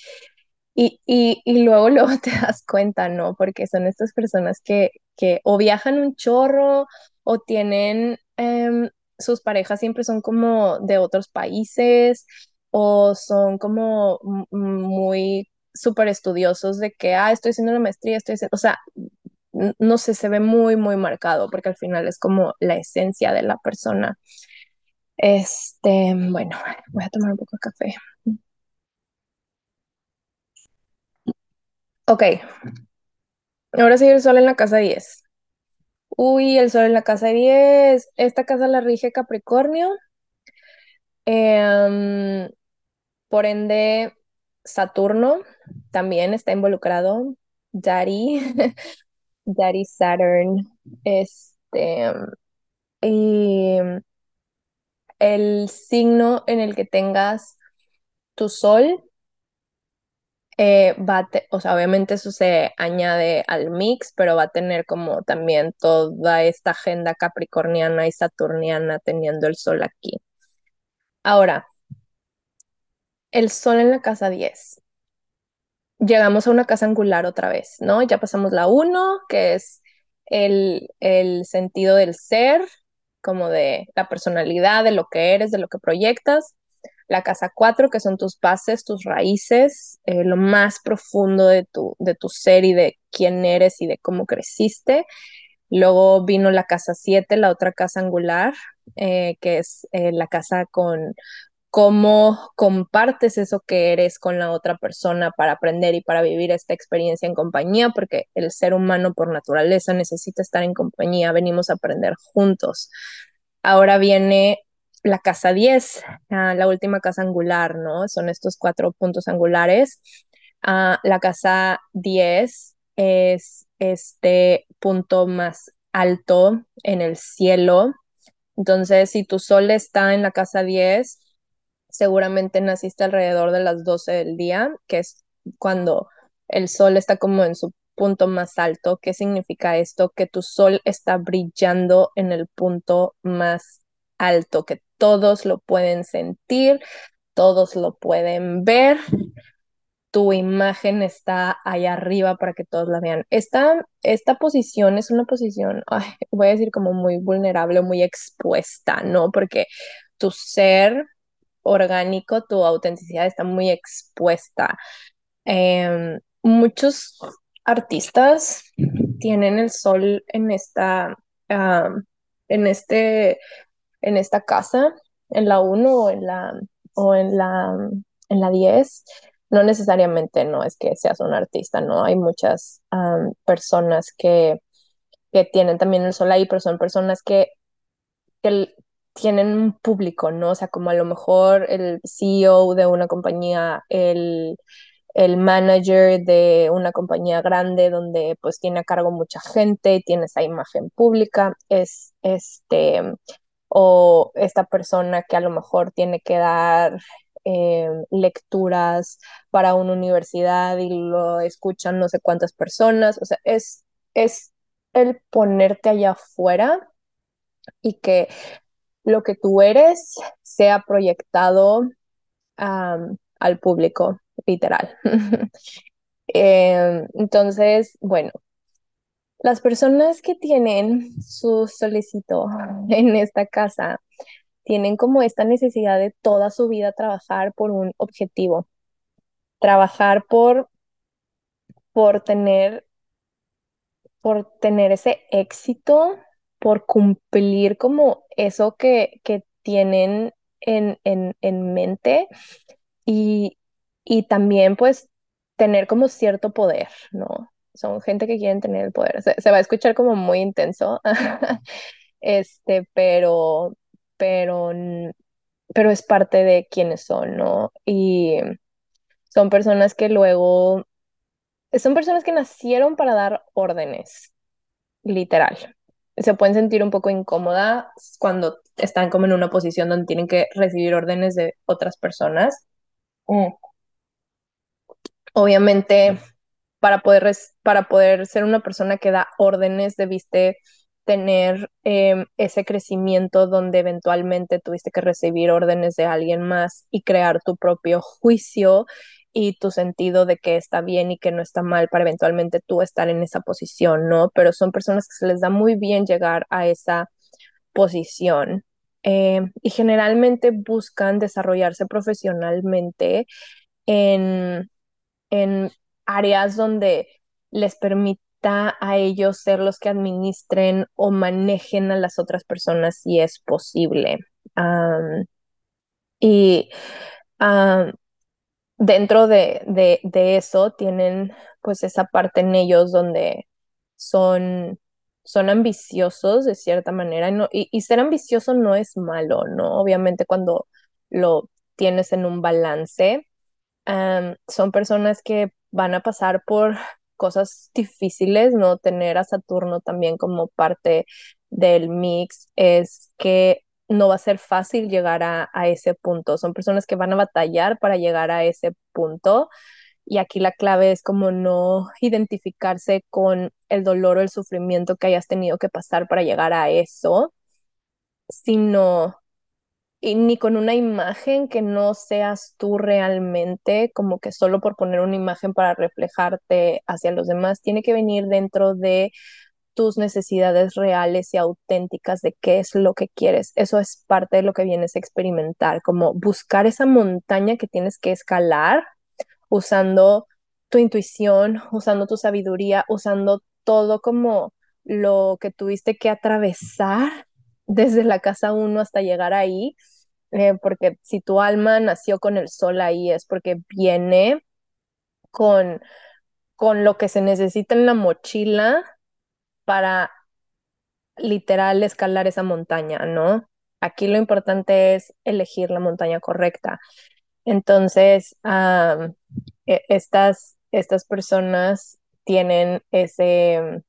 y, y, y, luego, luego te das cuenta, ¿no? Porque son estas personas que, que o viajan un chorro o tienen, eh, sus parejas siempre son como de otros países o son como muy súper estudiosos de que, ah, estoy haciendo la maestría, estoy haciendo, o sea, no sé, se ve muy, muy marcado porque al final es como la esencia de la persona. Este, bueno, voy a tomar un poco de café. Ok, ahora sí el sol en la casa 10. Uy, el sol en la casa 10. Esta casa la rige Capricornio. Em, por ende, Saturno también está involucrado. Daddy, Daddy Saturn. Este, y el signo en el que tengas tu sol eh, va o sea, obviamente eso se añade al mix, pero va a tener como también toda esta agenda capricorniana y saturniana teniendo el sol aquí. Ahora, el sol en la casa 10. Llegamos a una casa angular otra vez, ¿no? Ya pasamos la 1, que es el, el sentido del ser, como de la personalidad, de lo que eres, de lo que proyectas la casa 4, que son tus bases, tus raíces, eh, lo más profundo de tu, de tu ser y de quién eres y de cómo creciste. Luego vino la casa 7, la otra casa angular, eh, que es eh, la casa con cómo compartes eso que eres con la otra persona para aprender y para vivir esta experiencia en compañía, porque el ser humano por naturaleza necesita estar en compañía, venimos a aprender juntos. Ahora viene la casa 10, ah, la última casa angular, ¿no? Son estos cuatro puntos angulares. Uh, la casa 10 es este punto más alto en el cielo. Entonces, si tu sol está en la casa 10, seguramente naciste alrededor de las 12 del día, que es cuando el sol está como en su punto más alto. ¿Qué significa esto? Que tu sol está brillando en el punto más alto, que todos lo pueden sentir, todos lo pueden ver. Tu imagen está ahí arriba para que todos la vean. Esta, esta posición es una posición, voy a decir como muy vulnerable, muy expuesta, ¿no? Porque tu ser orgánico, tu autenticidad está muy expuesta. Em, muchos artistas tienen el sol en esta, en este en esta casa, en la 1 o en la, o en la, en la 10, no necesariamente no es que seas un artista, ¿no? Hay muchas personas que, que, tienen también el sol ahí, pero son personas que, que tienen un público, ¿no? O sea, como a lo mejor el CEO de una compañía, el, el manager de una compañía grande donde pues tiene a cargo mucha gente, tiene esa imagen pública, es este o esta persona que a lo mejor tiene que dar eh, lecturas para una universidad y lo escuchan no sé cuántas personas, o sea, es, es el ponerte allá afuera y que lo que tú eres sea proyectado al público, literal. Em, entonces, bueno, las personas que tienen su solicito en esta casa tienen como esta necesidad de toda su vida trabajar por un objetivo, trabajar por, por tener por tener ese éxito, por cumplir como eso que, que tienen en, en, en mente y, y también pues tener como cierto poder, ¿no? Son gente que quieren tener el poder. Se, se va a escuchar como muy intenso, este, pero, pero, pero es parte de quienes son, ¿no? Y son personas que luego, son personas que nacieron para dar órdenes, literal. Se pueden sentir un poco incómodas cuando están como en una posición donde tienen que recibir órdenes de otras personas. Mm. Obviamente, para poder, para poder ser una persona que da órdenes, debiste tener eh, ese crecimiento donde eventualmente tuviste que recibir órdenes de alguien más y crear tu propio juicio y tu sentido de que está bien y que no está mal para eventualmente tú estar en esa posición, ¿no? Pero son personas que se les da muy bien llegar a esa posición eh, y generalmente buscan desarrollarse profesionalmente en, en áreas donde les permita a ellos ser los que administren o manejen a las otras personas si es posible. Y dentro de, de, eso tienen pues esa parte en ellos donde son, son ambiciosos de cierta manera no, y, y ser ambicioso no es malo, ¿no? Obviamente cuando lo tienes en un balance, um, son personas que van a pasar por cosas difíciles, ¿no? Tener a Saturno también como parte del mix es que no va a ser fácil llegar a, ese punto. Son personas que van a batallar para llegar a ese punto. Y aquí la clave es como no identificarse con el dolor o el sufrimiento que hayas tenido que pasar para llegar a eso, sino y ni con una imagen que no seas tú realmente, como que solo por poner una imagen para reflejarte hacia los demás, tiene que venir dentro de tus necesidades reales y auténticas de qué es lo que quieres. Eso es parte de lo que vienes a experimentar, como buscar esa montaña que tienes que escalar usando tu intuición, usando tu sabiduría, usando todo como lo que tuviste que atravesar desde la casa uno hasta llegar ahí eh, porque si tu alma nació con el sol ahí es porque viene con, con lo que se necesita en la mochila para literal escalar esa montaña, ¿no? Aquí lo importante es elegir la montaña correcta. Entonces, um, estas, estas personas tienen ese,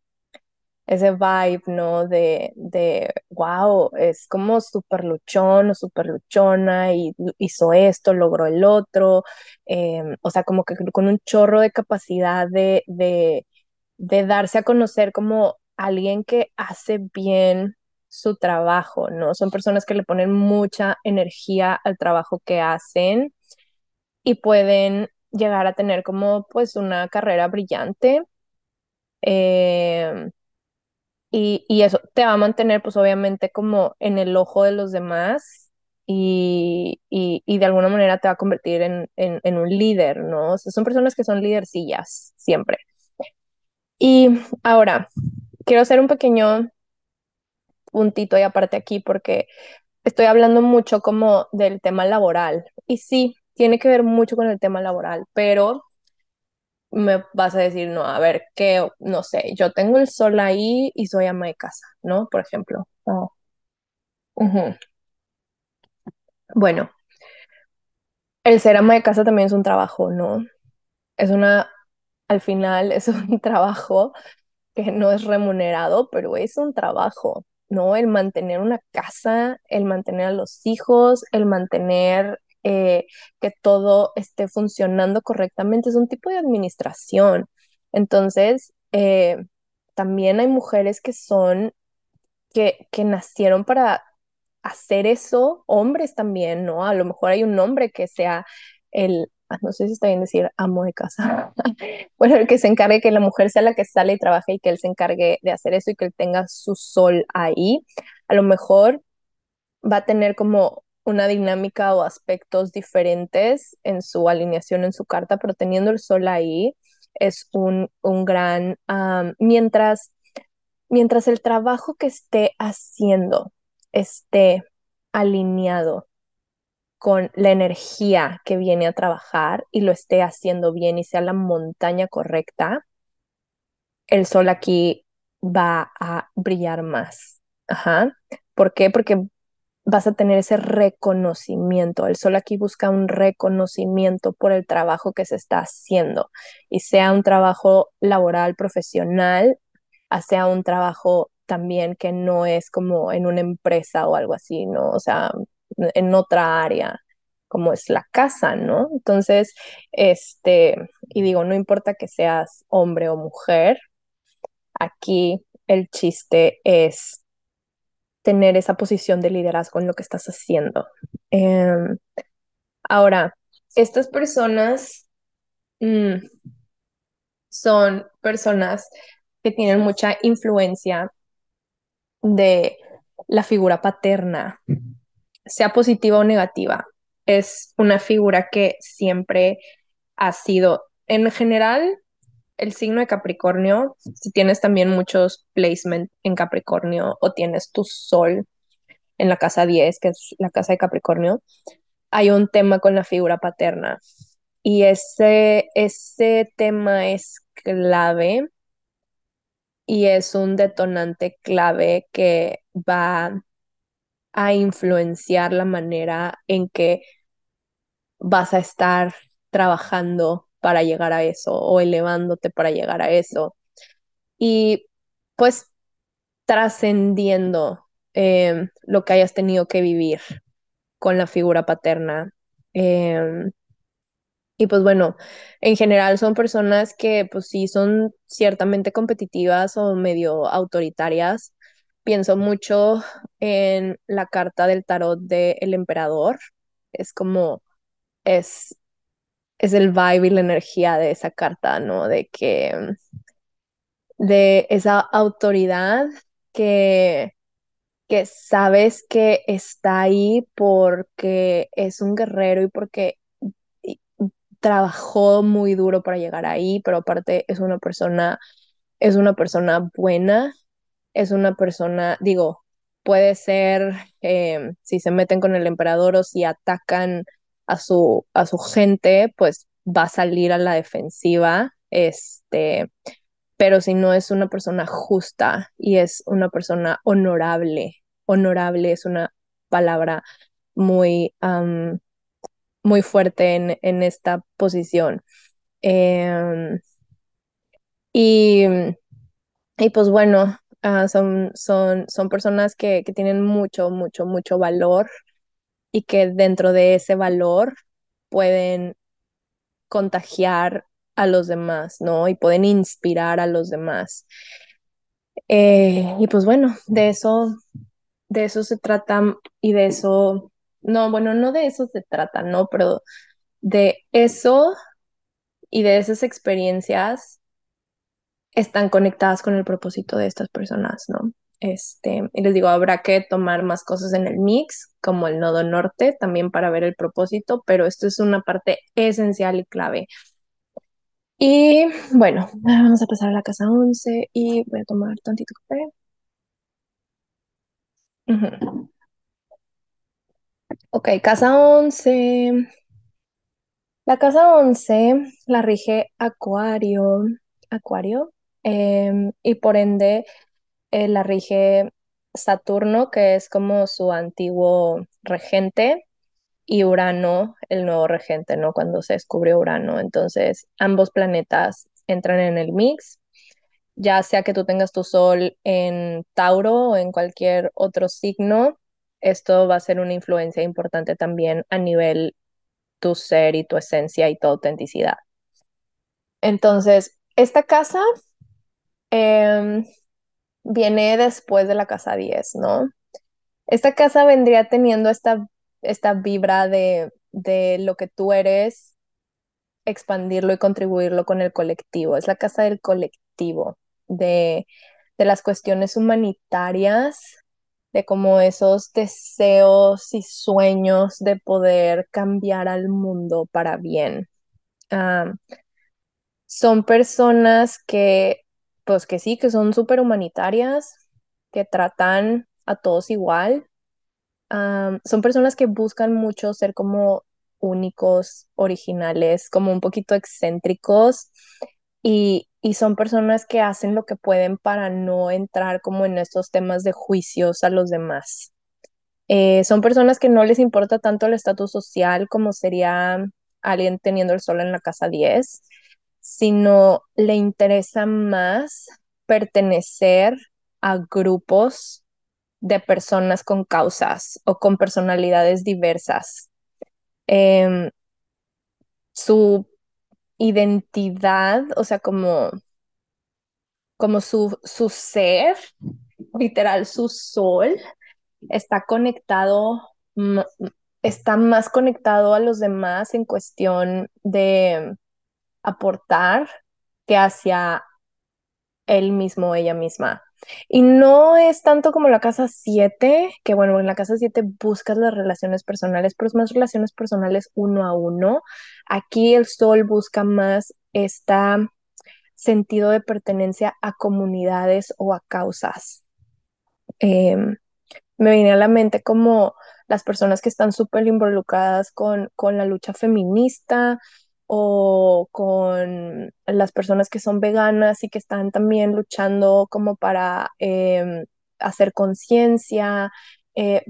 ese vibe, ¿no? De, de wow, es como súper luchón o súper luchona y hizo esto, logró el otro, eh, o sea, como que con un chorro de capacidad de, de, de darse a conocer como alguien que hace bien su trabajo, ¿no? Son personas que le ponen mucha energía al trabajo que hacen y pueden llegar a tener como pues una carrera brillante. Eh, y, y, eso te va a mantener pues obviamente como en el ojo de los demás y, y, y de alguna manera te va a convertir en, en, un líder, ¿no? Son personas que son lidercillas siempre. Y ahora, quiero hacer un pequeño puntito y aparte aquí porque estoy hablando mucho como del tema laboral y sí, tiene que ver mucho con el tema laboral, pero me vas a decir, no, a ver, que, no sé, yo tengo el sol ahí y soy ama de casa, ¿no? Por ejemplo. Oh. Bueno, el ser ama de casa también es un trabajo, ¿no? Es una, al final es un trabajo que no es remunerado, pero es un trabajo, ¿no? El mantener una casa, el mantener a los hijos, el mantener eh, que todo esté funcionando correctamente, es un tipo de administración. Entonces, eh, también hay mujeres que son, que, que nacieron para hacer eso, hombres también, ¿no? A lo mejor hay un hombre que sea el, ah, no sé si está bien decir amo de casa, bueno, el que se encargue que la mujer sea la que sale y trabaje y que él se encargue de hacer eso y que él tenga su sol ahí. A lo mejor va a tener como una dinámica o aspectos diferentes en su alineación en su carta, pero teniendo el sol ahí es un, un gran, mientras mientras el trabajo que esté haciendo esté alineado con la energía que viene a trabajar y lo esté haciendo bien y sea la montaña correcta, el sol aquí va a brillar más. Ajá. ¿Por qué? Porque vas a tener ese reconocimiento. El sol aquí busca un reconocimiento por el trabajo que se está haciendo y sea un trabajo laboral, profesional, sea un trabajo también que no es como en una empresa o algo así, ¿no? O sea, en otra área como es la casa, ¿no? Entonces, este, y digo, no importa que seas hombre o mujer, aquí el chiste es tener esa posición de liderazgo en lo que estás haciendo. Em, ahora, estas personas mm, son personas que tienen mucha influencia de la figura paterna, sea positiva o negativa. Es una figura que siempre ha sido, en general, el signo de Capricornio, si tienes también muchos placement en Capricornio o tienes tu sol en la casa 10, que es la casa de Capricornio, hay un tema con la figura paterna. Y ese, ese tema es clave y es un detonante clave que va a influenciar la manera en que vas a estar trabajando para llegar a eso o elevándote para llegar a eso. Y pues trascendiendo eh, lo que hayas tenido que vivir con la figura paterna. Eh, y pues bueno, en general son personas que pues sí son ciertamente competitivas o medio autoritarias. Pienso mucho en la carta del tarot del emperador. Es como, es, es el vibe y la energía de esa carta, ¿no? De que, de esa autoridad que, que sabes que está ahí porque es un guerrero y porque trabajó muy duro para llegar ahí, pero aparte es una persona, es una persona buena, es una persona, digo, puede ser eh, si se meten con el emperador o si atacan a su, a su gente, pues va a salir a la defensiva, este, pero si no es una persona justa y es una persona honorable, honorable es una palabra muy, muy fuerte en, en esta posición. Eh, y, y, pues bueno, uh, son, son, son personas que, que tienen mucho, mucho, mucho valor y que dentro de ese valor pueden contagiar a los demás, ¿no? Y pueden inspirar a los demás. Eh, y pues bueno, de eso, de eso se trata y de eso no, bueno, no de eso se trata, ¿no? Pero de eso y de esas experiencias están conectadas con el propósito de estas personas, ¿no? Este, y les digo, habrá que tomar más cosas en el mix, como el nodo norte, también para ver el propósito, pero esto es una parte esencial y clave. Y bueno, vamos a pasar a la casa 11 y voy a tomar tantito café. Ok, casa 11. La casa 11 la rige Acuario, Acuario, eh, y por ende eh, la rige Saturno, que es como su antiguo regente, y Urano, el nuevo regente, ¿no? Cuando se descubrió Urano. Entonces, ambos planetas entran en el mix, ya sea que tú tengas tu sol en Tauro o en cualquier otro signo, esto va a ser una influencia importante también a nivel tu ser y tu esencia y tu autenticidad. Entonces, esta casa eh, viene después de la casa 10, ¿no? Esta casa vendría teniendo esta, esta vibra de, de lo que tú eres, expandirlo y contribuirlo con el colectivo. Es la casa del colectivo, de, de las cuestiones humanitarias, de como esos deseos y sueños de poder cambiar al mundo para bien. Um, son personas que pues que sí, que son súper humanitarias, que tratan a todos igual. son personas que buscan mucho ser como únicos, originales, como un poquito excéntricos y, y son personas que hacen lo que pueden para no entrar como en estos temas de juicios a los demás. Eh, son personas que no les importa tanto el estatus social como sería alguien teniendo el sol en la casa 10, sino le interesa más pertenecer a grupos de personas con causas o con personalidades diversas. Em, su identidad, o sea, como, como su, su ser, literal, su sol, está conectado, está más conectado a los demás en cuestión de aportar que hacia él mismo, ella misma. Y no es tanto como la casa 7, que bueno, en la casa 7 buscas las relaciones personales, pero es más relaciones personales uno a uno. Aquí el sol busca más este sentido de pertenencia a comunidades o a causas. Em, me viene a la mente como las personas que están súper involucradas con, con la lucha feminista o con las personas que son veganas y que están también luchando como para em, hacer conciencia, eh,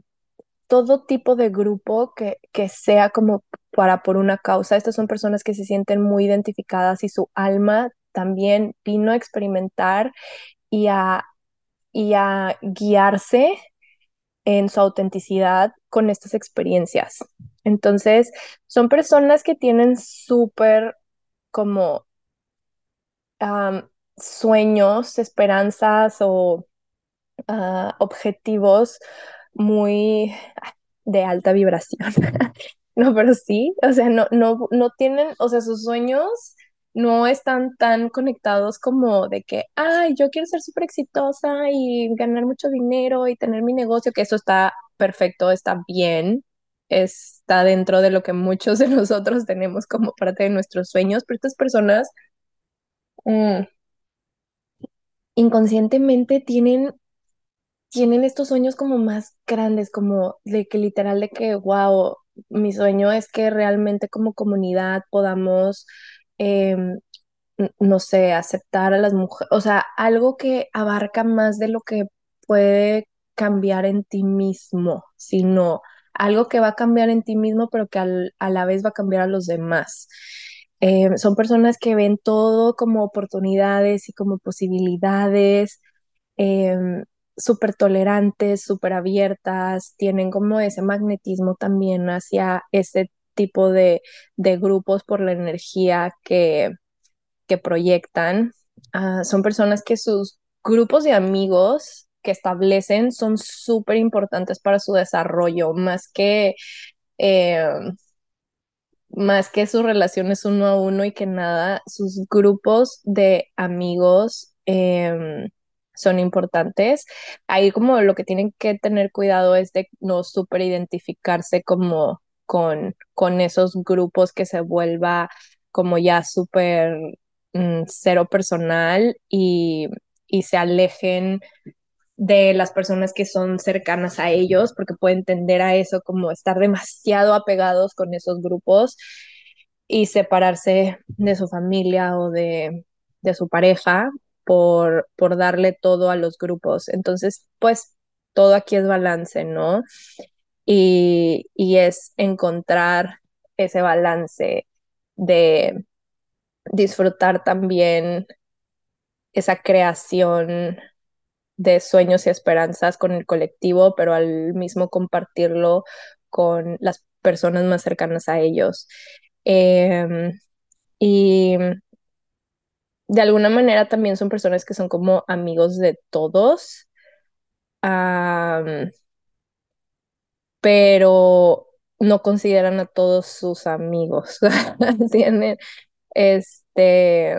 todo tipo de grupo que, que sea como para por una causa. Estas son personas que se sienten muy identificadas y su alma también vino a experimentar y a, y a guiarse en su autenticidad con estas experiencias. Entonces, son personas que tienen súper como sueños, esperanzas o ah, objetivos muy de alta vibración. no, pero sí, o sea, no, no, no tienen, o sea, sus sueños no están tan conectados como de que, ay, yo quiero ser súper exitosa y ganar mucho dinero y tener mi negocio, que eso está perfecto, está bien, está dentro de lo que muchos de nosotros tenemos como parte de nuestros sueños, pero estas personas mm, inconscientemente tienen, tienen estos sueños como más grandes, como de que literal de que, wow, mi sueño es que realmente como comunidad podamos Em, no sé, aceptar a las mujeres, o sea, algo que abarca más de lo que puede cambiar en ti mismo, sino algo que va a cambiar en ti mismo, pero que a la vez va a cambiar a los demás. Em, son personas que ven todo como oportunidades y como posibilidades, em, súper tolerantes, súper abiertas, tienen como ese magnetismo también hacia ese tipo de, grupos por la energía que, que proyectan. Ah, son personas que sus grupos de amigos que establecen son súper importantes para su desarrollo, más que, eh, más que sus relaciones uno a uno y que nada, sus grupos de amigos em, son importantes. Ahí como lo que tienen que tener cuidado es de no súper identificarse como con, con esos grupos que se vuelva como ya súper mm, cero personal y, y se alejen de las personas que son cercanas a ellos, porque pueden tender a eso como estar demasiado apegados con esos grupos y separarse de su familia o de, de su pareja por, por darle todo a los grupos. Entonces, pues todo aquí es balance, ¿no? Y, es encontrar ese balance de disfrutar también esa creación de sueños y esperanzas con el colectivo, pero al mismo compartirlo con las personas más cercanas a ellos. Em, y de alguna manera también son personas que son como amigos de todos pero no consideran a todos sus amigos, ¿entienden? Este,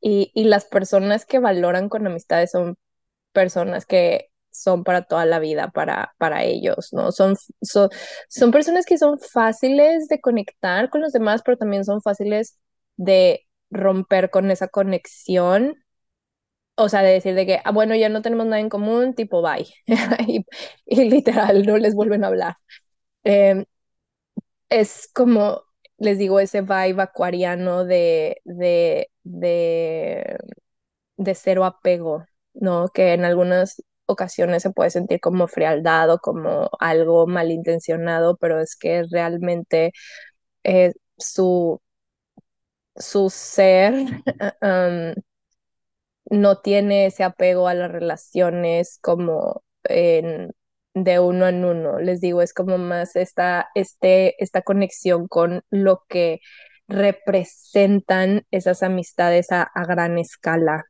y, y las personas que valoran con amistades son personas que son para toda la vida para, para ellos, ¿no? Son, son, son personas que son fáciles de conectar con los demás, pero también son fáciles de romper con esa conexión o sea, de decir de que, ah, bueno, ya no tenemos nada en común, tipo, bye. y, y, literal, no les vuelven a hablar. Eh, es como, les digo, ese vibe acuariano de, de, de, de cero apego, ¿no? Que en algunas ocasiones se puede sentir como frialdad o como algo malintencionado, pero es que realmente eh, su, su ser um, no tiene ese apego a las relaciones como en, de uno en uno. Les digo, es como más esta, este, esta conexión con lo que representan esas amistades a, a gran escala.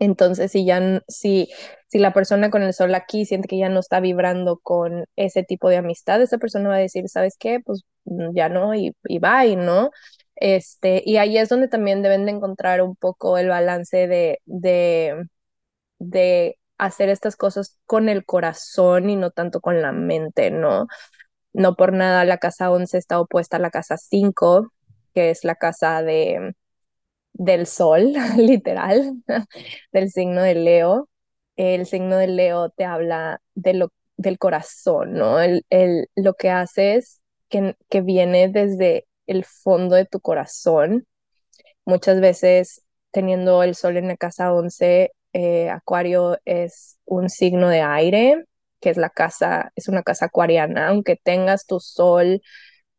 Entonces, si ya, si, si la persona con el sol aquí siente que ya no está vibrando con ese tipo de amistad, esa persona va a decir, ¿sabes qué? Pues mm, ya no, y, y bye, ¿no? Este, y ahí es donde también deben de encontrar un poco el balance de, de, de hacer estas cosas con el corazón y no tanto con la mente, ¿no? No por nada la casa 11 está opuesta a la casa 5, que es la casa de, del sol, literal, del signo de Leo. El signo de Leo te habla de lo, del corazón, ¿no? El, el, lo que haces que, que viene desde el fondo de tu corazón. Muchas veces teniendo el sol en la casa 11, eh, Acuario es un signo de aire, que es la casa, es una casa acuariana, aunque tengas tu sol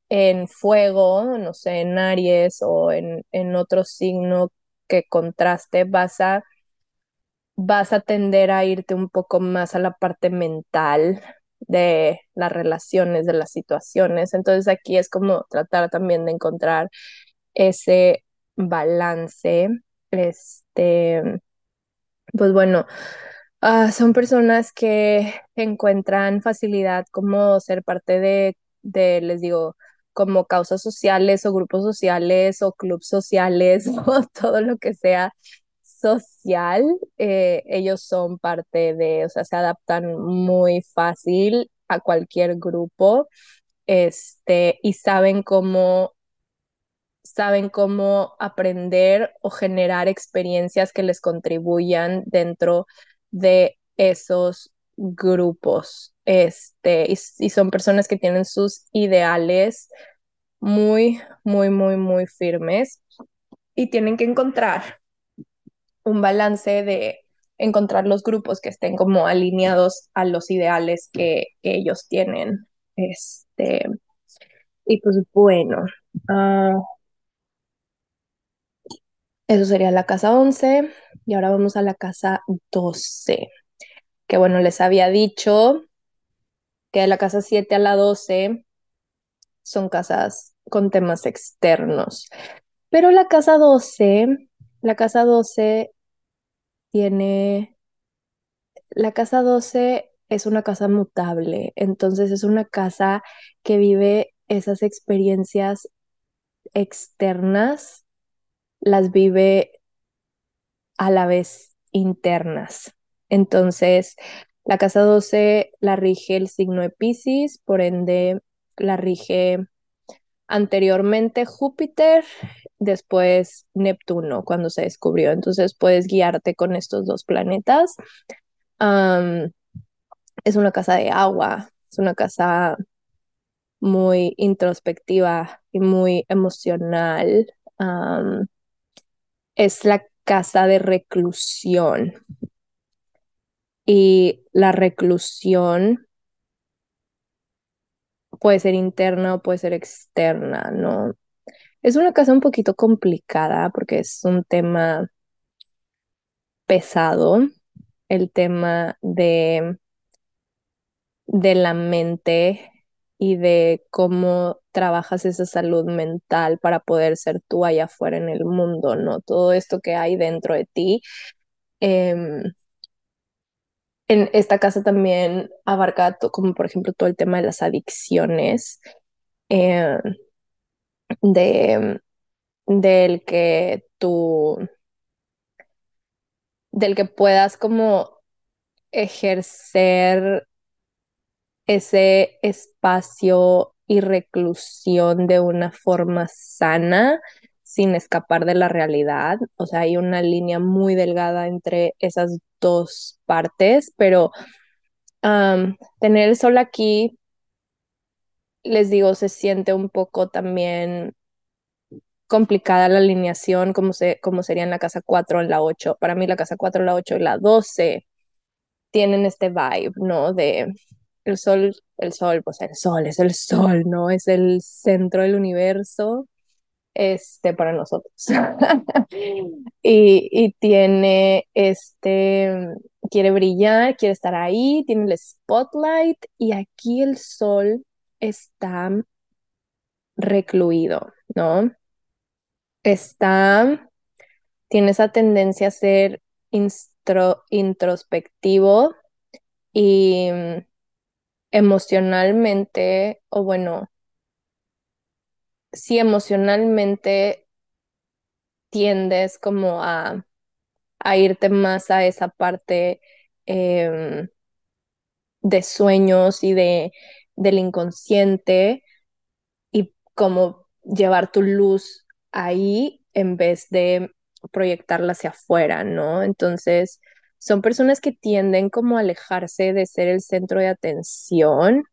en fuego, no sé, en Aries o en, en otro signo que contraste, vas a, vas a tender a irte un poco más a la parte mental de las relaciones, de las situaciones. Entonces aquí es como tratar también de encontrar ese balance. Este, pues bueno, uh, son personas que encuentran facilidad como ser parte de, de, les digo, como causas sociales o grupos sociales o clubes sociales o todo lo que sea social, eh, ellos son parte de, o sea, se adaptan muy fácil a cualquier grupo este, y saben cómo saben cómo aprender o generar experiencias que les contribuyan dentro de esos grupos. Este, y, y son personas que tienen sus ideales muy, muy, muy, muy firmes y tienen que encontrar un balance de encontrar los grupos que estén como alineados a los ideales que, que ellos tienen. Este, y pues bueno, uh, eso sería la casa 11 y ahora vamos a la casa 12, que bueno, les había dicho que de la casa 7 a la 12 son casas con temas externos, pero la casa 12, la casa 12 tiene, la casa 12 es una casa mutable, entonces es una casa que vive esas experiencias externas las vive a la vez internas. Entonces, la casa 12 la rige el signo de por ende la rige anteriormente Júpiter, después Neptuno cuando se descubrió. Entonces puedes guiarte con estos dos planetas. Es una casa de agua, es una casa muy introspectiva y muy emocional. Es la casa de reclusión. Y la reclusión puede ser interna o puede ser externa, ¿no? Es una casa un poquito complicada porque es un tema pesado, el tema de, de la mente y de cómo trabajas esa salud mental para poder ser tú allá afuera en el mundo, ¿no? Todo esto que hay dentro de ti. Eh, en esta casa también abarca como por ejemplo todo el tema de las adicciones, eh, de, del que tú, del que puedas como ejercer ese espacio y reclusión de una forma sana sin escapar de la realidad. O sea, hay una línea muy delgada entre esas dos partes, pero tener el sol aquí, les digo, se siente un poco también complicada la alineación, como, se, sería en la casa 4 en la 8. Para mí la casa 4, la 8 y la 12 tienen este vibe, ¿no? De el sol, el sol, pues el sol es el sol, ¿no? Es el centro del universo este, para nosotros. y, y, tiene este, quiere brillar, quiere estar ahí, tiene el spotlight y aquí el sol está recluido, ¿no? Está, tiene esa tendencia a ser introspectivo y mm, emocionalmente, o bueno, si emocionalmente tiendes como a, irte más a esa parte em, de sueños y de, del inconsciente y como llevar tu luz ahí en vez de proyectarla hacia afuera, ¿no? Entonces, son personas que tienden como a alejarse de ser el centro de atención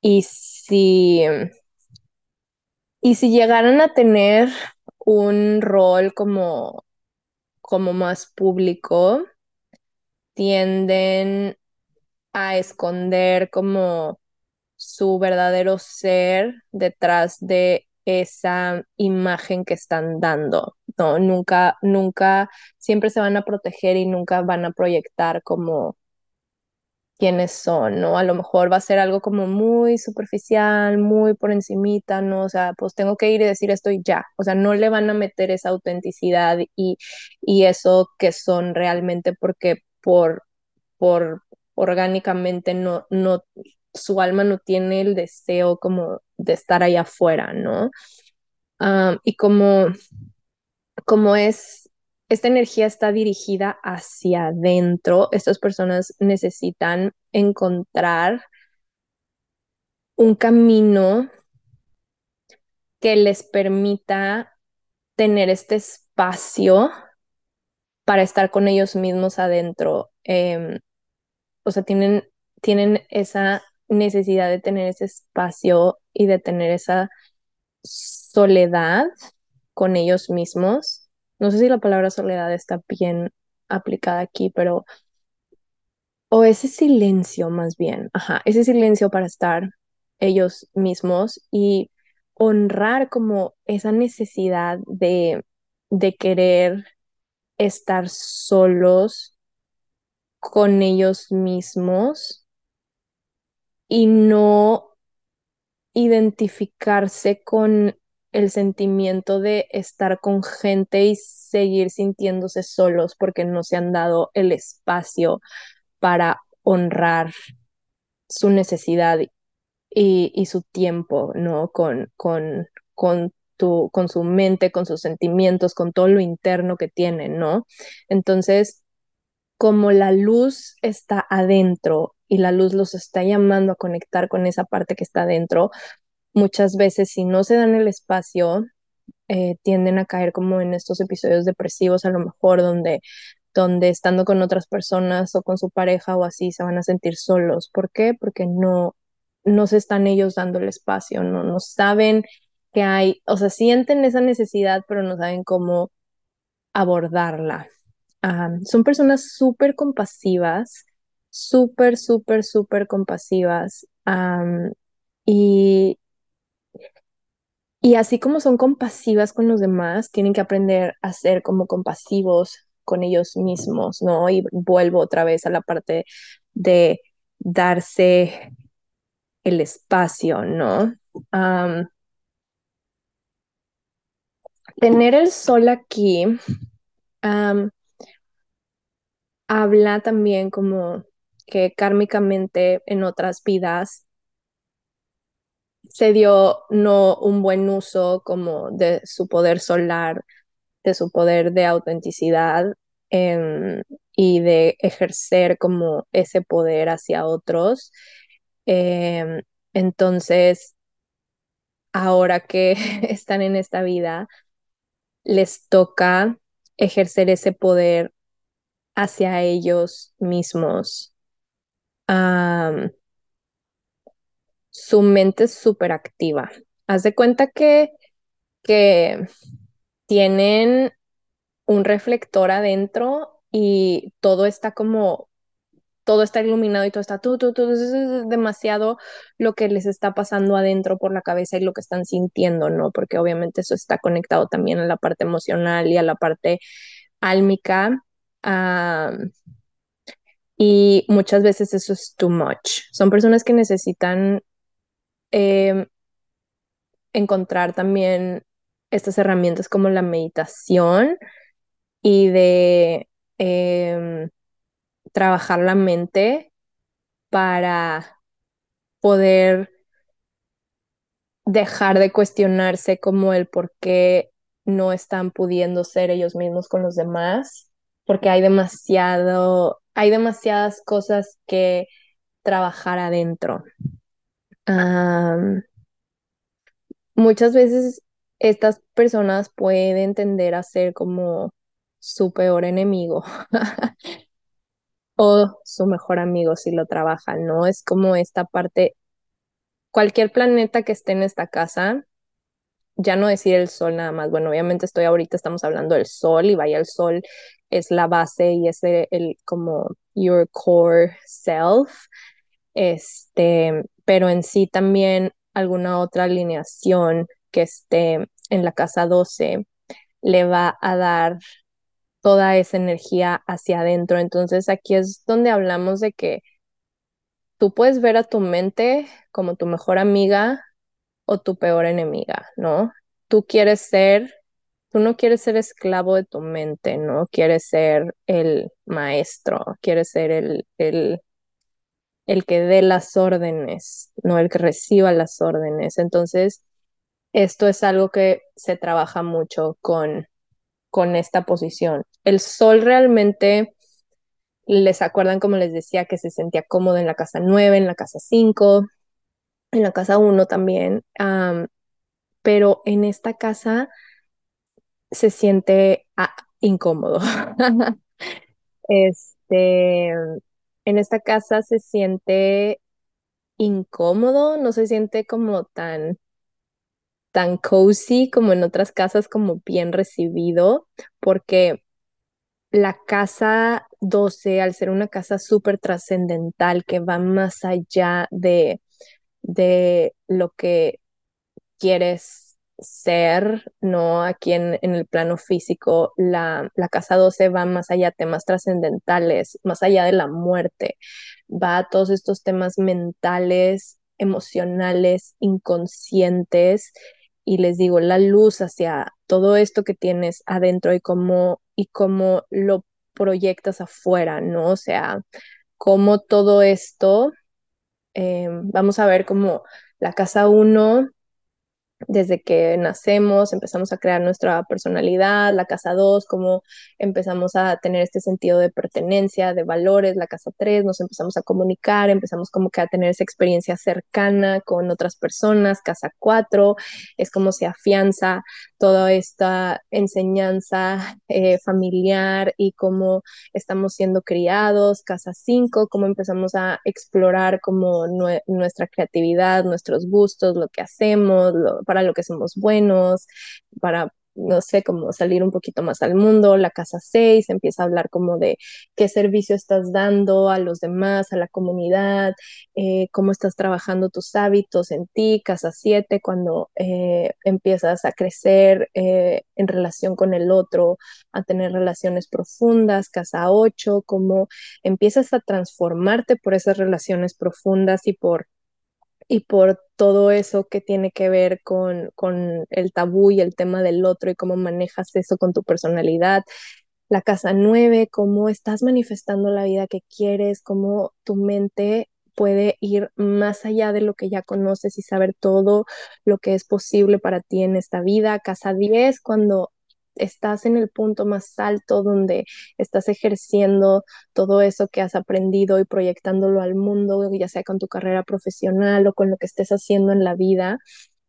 y si y si llegaran a tener un rol como, como más público, tienden a esconder como su verdadero ser detrás de esa imagen que están dando. No, nunca, nunca, siempre se van a proteger y nunca van a proyectar como quiénes son, ¿no? A lo mejor va a ser algo como muy superficial, muy por encimita, ¿no? O sea, pues tengo que ir y decir esto y ya. O sea, no le van a meter esa autenticidad y, y eso que son realmente porque por, por orgánicamente no, no, su alma no tiene el deseo como de estar allá afuera, ¿no? Ah, y como, como es esta energía está dirigida hacia adentro. Estas personas necesitan encontrar un camino que les permita tener este espacio para estar con ellos mismos adentro. Em, o sea, tienen, tienen esa necesidad de tener ese espacio y de tener esa soledad con ellos mismos. No sé si la palabra soledad está bien aplicada aquí, pero, o ese silencio más bien, ajá, ese silencio para estar ellos mismos y honrar como esa necesidad de, de querer estar solos con ellos mismos y no identificarse con el sentimiento de estar con gente y seguir sintiéndose solos porque no se han dado el espacio para honrar su necesidad y, su tiempo, ¿no? Con, con, con, tu, con su mente, con sus sentimientos, con todo lo interno que tienen, ¿no? Entonces, como la luz está adentro y la luz los está llamando a conectar con esa parte que está adentro, muchas veces si no se dan el espacio, eh, tienden a caer como en estos episodios depresivos a lo mejor donde donde estando con otras personas o con su pareja o así se van a sentir solos. ¿Por qué? Porque no, no se están ellos dando el espacio, no, no saben que hay, o sea, sienten esa necesidad, pero no saben cómo abordarla. son personas súper compasivas, súper, súper, súper compasivas. y, y así como son compasivas con los demás, tienen que aprender a ser como compasivos con ellos mismos, ¿no? Y vuelvo otra vez a la parte de darse el espacio, ¿no? tener el sol aquí habla también como que kármicamente en otras vidas se dio no un buen uso como de su poder solar, de su poder de autenticidad em, y de ejercer como ese poder hacia otros. Em, entonces, ahora que están en esta vida, les toca ejercer ese poder hacia ellos mismos. Su mente es súper activa. Haz de cuenta que, que tienen un reflector adentro y todo está como, todo está iluminado y todo está, tú, tú, tú, es demasiado lo que les está pasando adentro por la cabeza y lo que están sintiendo, ¿no? Porque obviamente eso está conectado también a la parte emocional y a la parte álmica. Y muchas veces eso es too much. Son personas que necesitan em, encontrar también estas herramientas como la meditación y de em, trabajar la mente para poder dejar de cuestionarse como el por qué no están pudiendo ser ellos mismos con los demás, porque hay demasiado, hay demasiadas cosas que trabajar adentro. muchas veces estas personas pueden tender a ser como su peor enemigo o su mejor amigo si lo trabajan, ¿no? Es como esta parte, cualquier planeta que esté en esta casa, ya no decir el sol nada más, bueno, obviamente estoy ahorita, estamos hablando del sol y vaya, el sol es la base y es el, como your core self, este, pero en sí también alguna otra alineación que esté en la casa 12 le va a dar toda esa energía hacia adentro. Entonces aquí es donde hablamos de que tú puedes ver a tu mente como tu mejor amiga o tu peor enemiga, ¿no? Tú quieres ser, tú no quieres ser esclavo de tu mente, ¿no? Quieres ser el maestro, quieres ser el, el, el que dé las órdenes, no el que reciba las órdenes. Entonces, esto es algo que se trabaja mucho con con esta posición. El sol realmente, les acuerdan como les decía que se sentía cómodo en la casa 9, en la casa 5, en la casa 1 también, pero en esta casa se siente ah, incómodo. este, en esta casa se siente incómodo, no se siente como tan tan cozy como en otras casas, como bien recibido, porque la casa 12, al ser una casa súper trascendental que va más allá de, de lo que quieres ser, ¿no? Aquí en, en el plano físico, la, la, casa 12 va más allá, temas trascendentales, más allá de la muerte, va a todos estos temas mentales, emocionales, inconscientes y les digo la luz hacia todo esto que tienes adentro y cómo, y cómo lo proyectas afuera, ¿no? O sea, cómo todo esto, eh, vamos a ver como la casa 1 desde que nacemos, empezamos a crear nuestra personalidad, la casa 2, cómo empezamos a tener este sentido de pertenencia, de valores, la casa 3, nos empezamos a comunicar, empezamos como que a tener esa experiencia cercana con otras personas, casa 4, es como se afianza toda esta enseñanza eh, familiar y cómo estamos siendo criados, casa 5, cómo empezamos a explorar como nuestra creatividad, nuestros gustos, lo que hacemos, lo, para lo que somos buenos, para no sé, como salir un poquito más al mundo, la casa 6 empieza a hablar como de qué servicio estás dando a los demás, a la comunidad, eh, cómo estás trabajando tus hábitos en ti, casa 7 cuando eh, empiezas a crecer eh, en relación con el otro, a tener relaciones profundas, casa 8 cómo empiezas a transformarte por esas relaciones profundas y por y por todo eso que tiene que ver con, con el tabú y el tema del otro y cómo manejas eso con tu personalidad. La casa nueve, cómo estás manifestando la vida que quieres, cómo tu mente puede ir más allá de lo que ya conoces y saber todo lo que es posible para ti en esta vida. Casa 10, cuando estás en el punto más alto donde estás ejerciendo todo eso que has aprendido y proyectándolo al mundo, ya sea con tu carrera profesional o con lo que estés haciendo en la vida.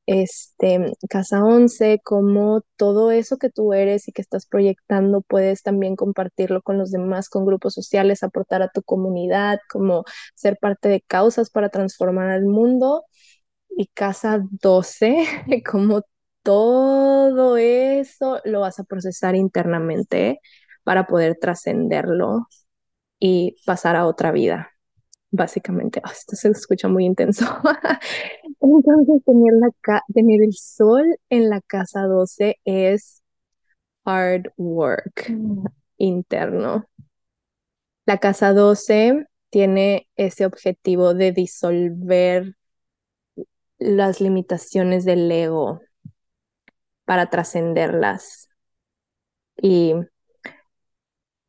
este, casa 11, como todo eso que tú eres y que estás proyectando, puedes también compartirlo con los demás, con grupos sociales, aportar a tu comunidad, como ser parte de causas para transformar al mundo. Y casa 12, como todo eso lo vas a procesar internamente para poder trascenderlo y pasar a otra vida, básicamente. Oh, esto se escucha muy intenso. Entonces, tener, la tener el sol en la casa 12 es hard work interno. La casa 12 tiene ese objetivo de disolver las limitaciones del ego para trascenderlas y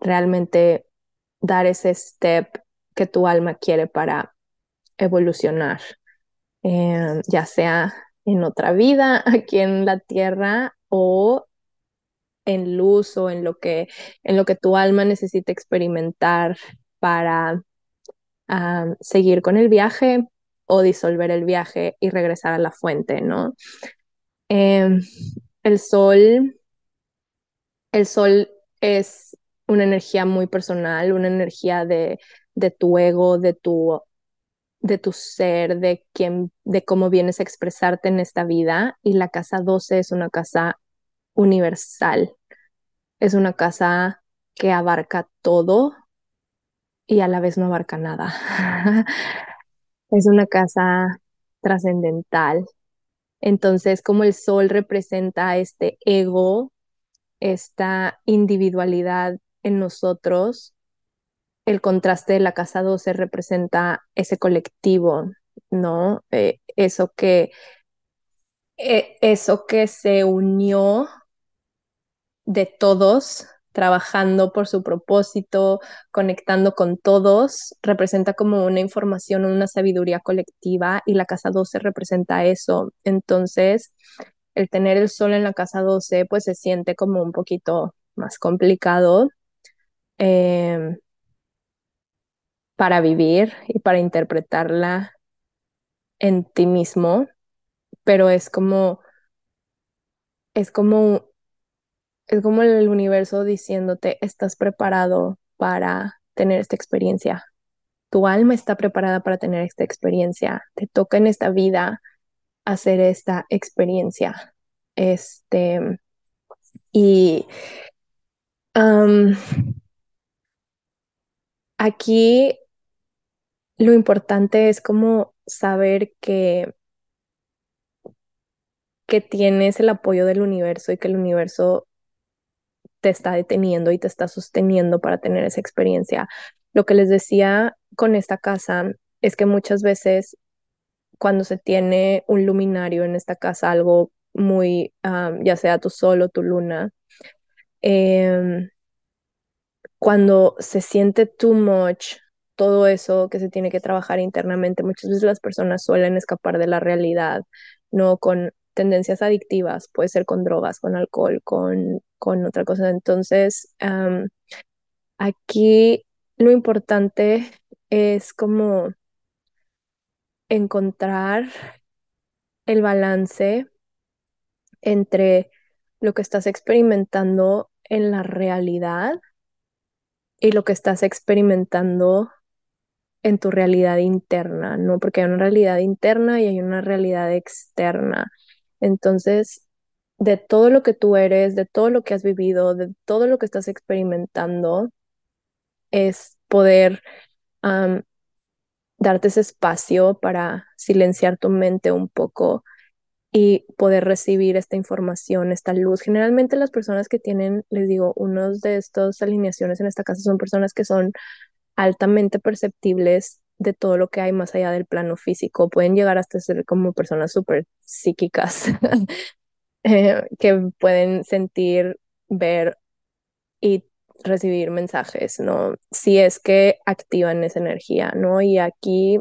realmente dar ese step que tu alma quiere para evolucionar, eh, ya sea en otra vida aquí en la tierra o en luz o en lo que, en lo que tu alma necesita experimentar para uh, seguir con el viaje o disolver el viaje y regresar a la fuente, ¿no? Eh, el sol, el sol es una energía muy personal, una energía de, de tu ego, de tu, de tu ser, de, quién, de cómo vienes a expresarte en esta vida. Y la casa 12 es una casa universal, es una casa que abarca todo y a la vez no abarca nada. es una casa trascendental. Entonces, como el sol representa este ego, esta individualidad en nosotros, el contraste de la casa 12 representa ese colectivo, ¿no? Eh, eso que eh, eso que se unió de todos trabajando por su propósito, conectando con todos, representa como una información, una sabiduría colectiva y la casa 12 representa eso. Entonces, el tener el sol en la casa 12 pues se siente como un poquito más complicado eh, para vivir y para interpretarla en ti mismo, pero es como, es como, es como el universo diciéndote, estás preparado para tener esta experiencia. Tu alma está preparada para tener esta experiencia. Te toca en esta vida hacer esta experiencia. Este, y aquí lo importante es como saber que, que tienes el apoyo del universo y que el universo te está deteniendo y te está sosteniendo para tener esa experiencia. Lo que les decía con esta casa es que muchas veces cuando se tiene un luminario en esta casa, algo muy, um, ya sea tu sol o tu luna, eh, cuando se siente too much, todo eso que se tiene que trabajar internamente, muchas veces las personas suelen escapar de la realidad, no con tendencias adictivas, puede ser con drogas, con alcohol, con, con otra cosa. Entonces, aquí lo importante es como encontrar el balance entre lo que estás experimentando en la realidad y lo que estás experimentando en tu realidad interna, ¿no? Porque hay una realidad interna y hay una realidad externa. Entonces, de todo lo que tú eres, de todo lo que has vivido, de todo lo que estás experimentando, es poder darte ese espacio para silenciar tu mente un poco y poder recibir esta información, esta luz. Generalmente las personas que tienen, les digo, unos de estos alineaciones en esta casa son personas que son altamente perceptibles de todo lo que hay más allá del plano físico. Pueden llegar hasta ser como personas súper psíquicas eh, que pueden sentir, ver y recibir mensajes, ¿no? Si es que activan esa energía, ¿no? Y aquí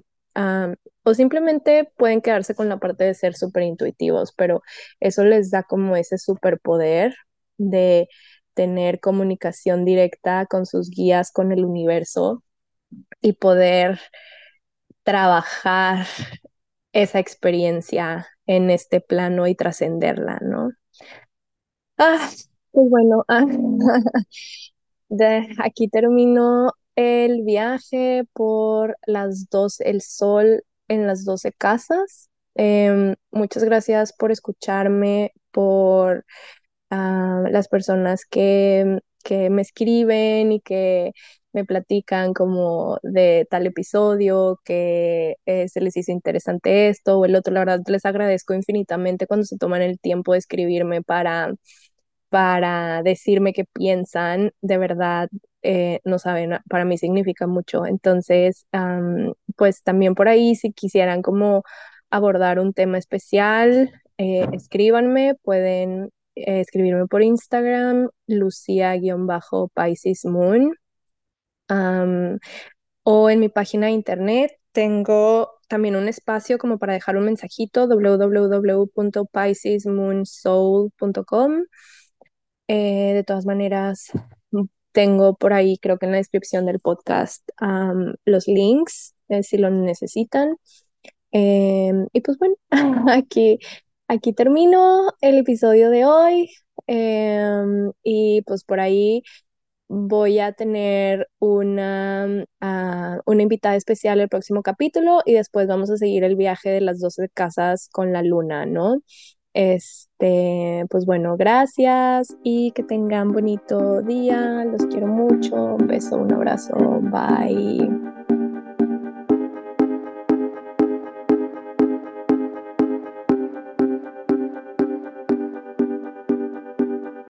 o simplemente pueden quedarse con la parte de ser súper intuitivos, pero eso les da como ese superpoder de tener comunicación directa con sus guías, con el universo y poder trabajar esa experiencia en este plano y trascenderla, ¿no? Ah, pues bueno, ah, aquí termino el viaje por las dos, el sol en las 12 casas. Em, muchas gracias por escucharme, por ah, las personas que, que me escriben y que me platican como de tal episodio, que eh, se les hizo interesante esto o el otro. La verdad, les agradezco infinitamente cuando se toman el tiempo de escribirme para, para decirme qué piensan. De verdad, eh, no saben, para mí significa mucho. Entonces, pues también por ahí, si quisieran como abordar un tema especial, eh, escríbanme, pueden eh, escribirme por Instagram, Lucía-Pisces Moon. O en mi página de internet tengo también un espacio como para dejar un mensajito www.piscesmoonsoul.com. Eh, de todas maneras, tengo por ahí, creo que en la descripción del podcast, los links eh, si lo necesitan. Em, y pues bueno, aquí, aquí termino el episodio de hoy. Em, y pues por ahí voy a tener una, ah, una invitada especial el próximo capítulo y después vamos a seguir el viaje de las 12 casas con la luna, ¿no? Este, pues bueno, gracias y que tengan bonito día. Los quiero mucho. Un beso, un abrazo. Bye.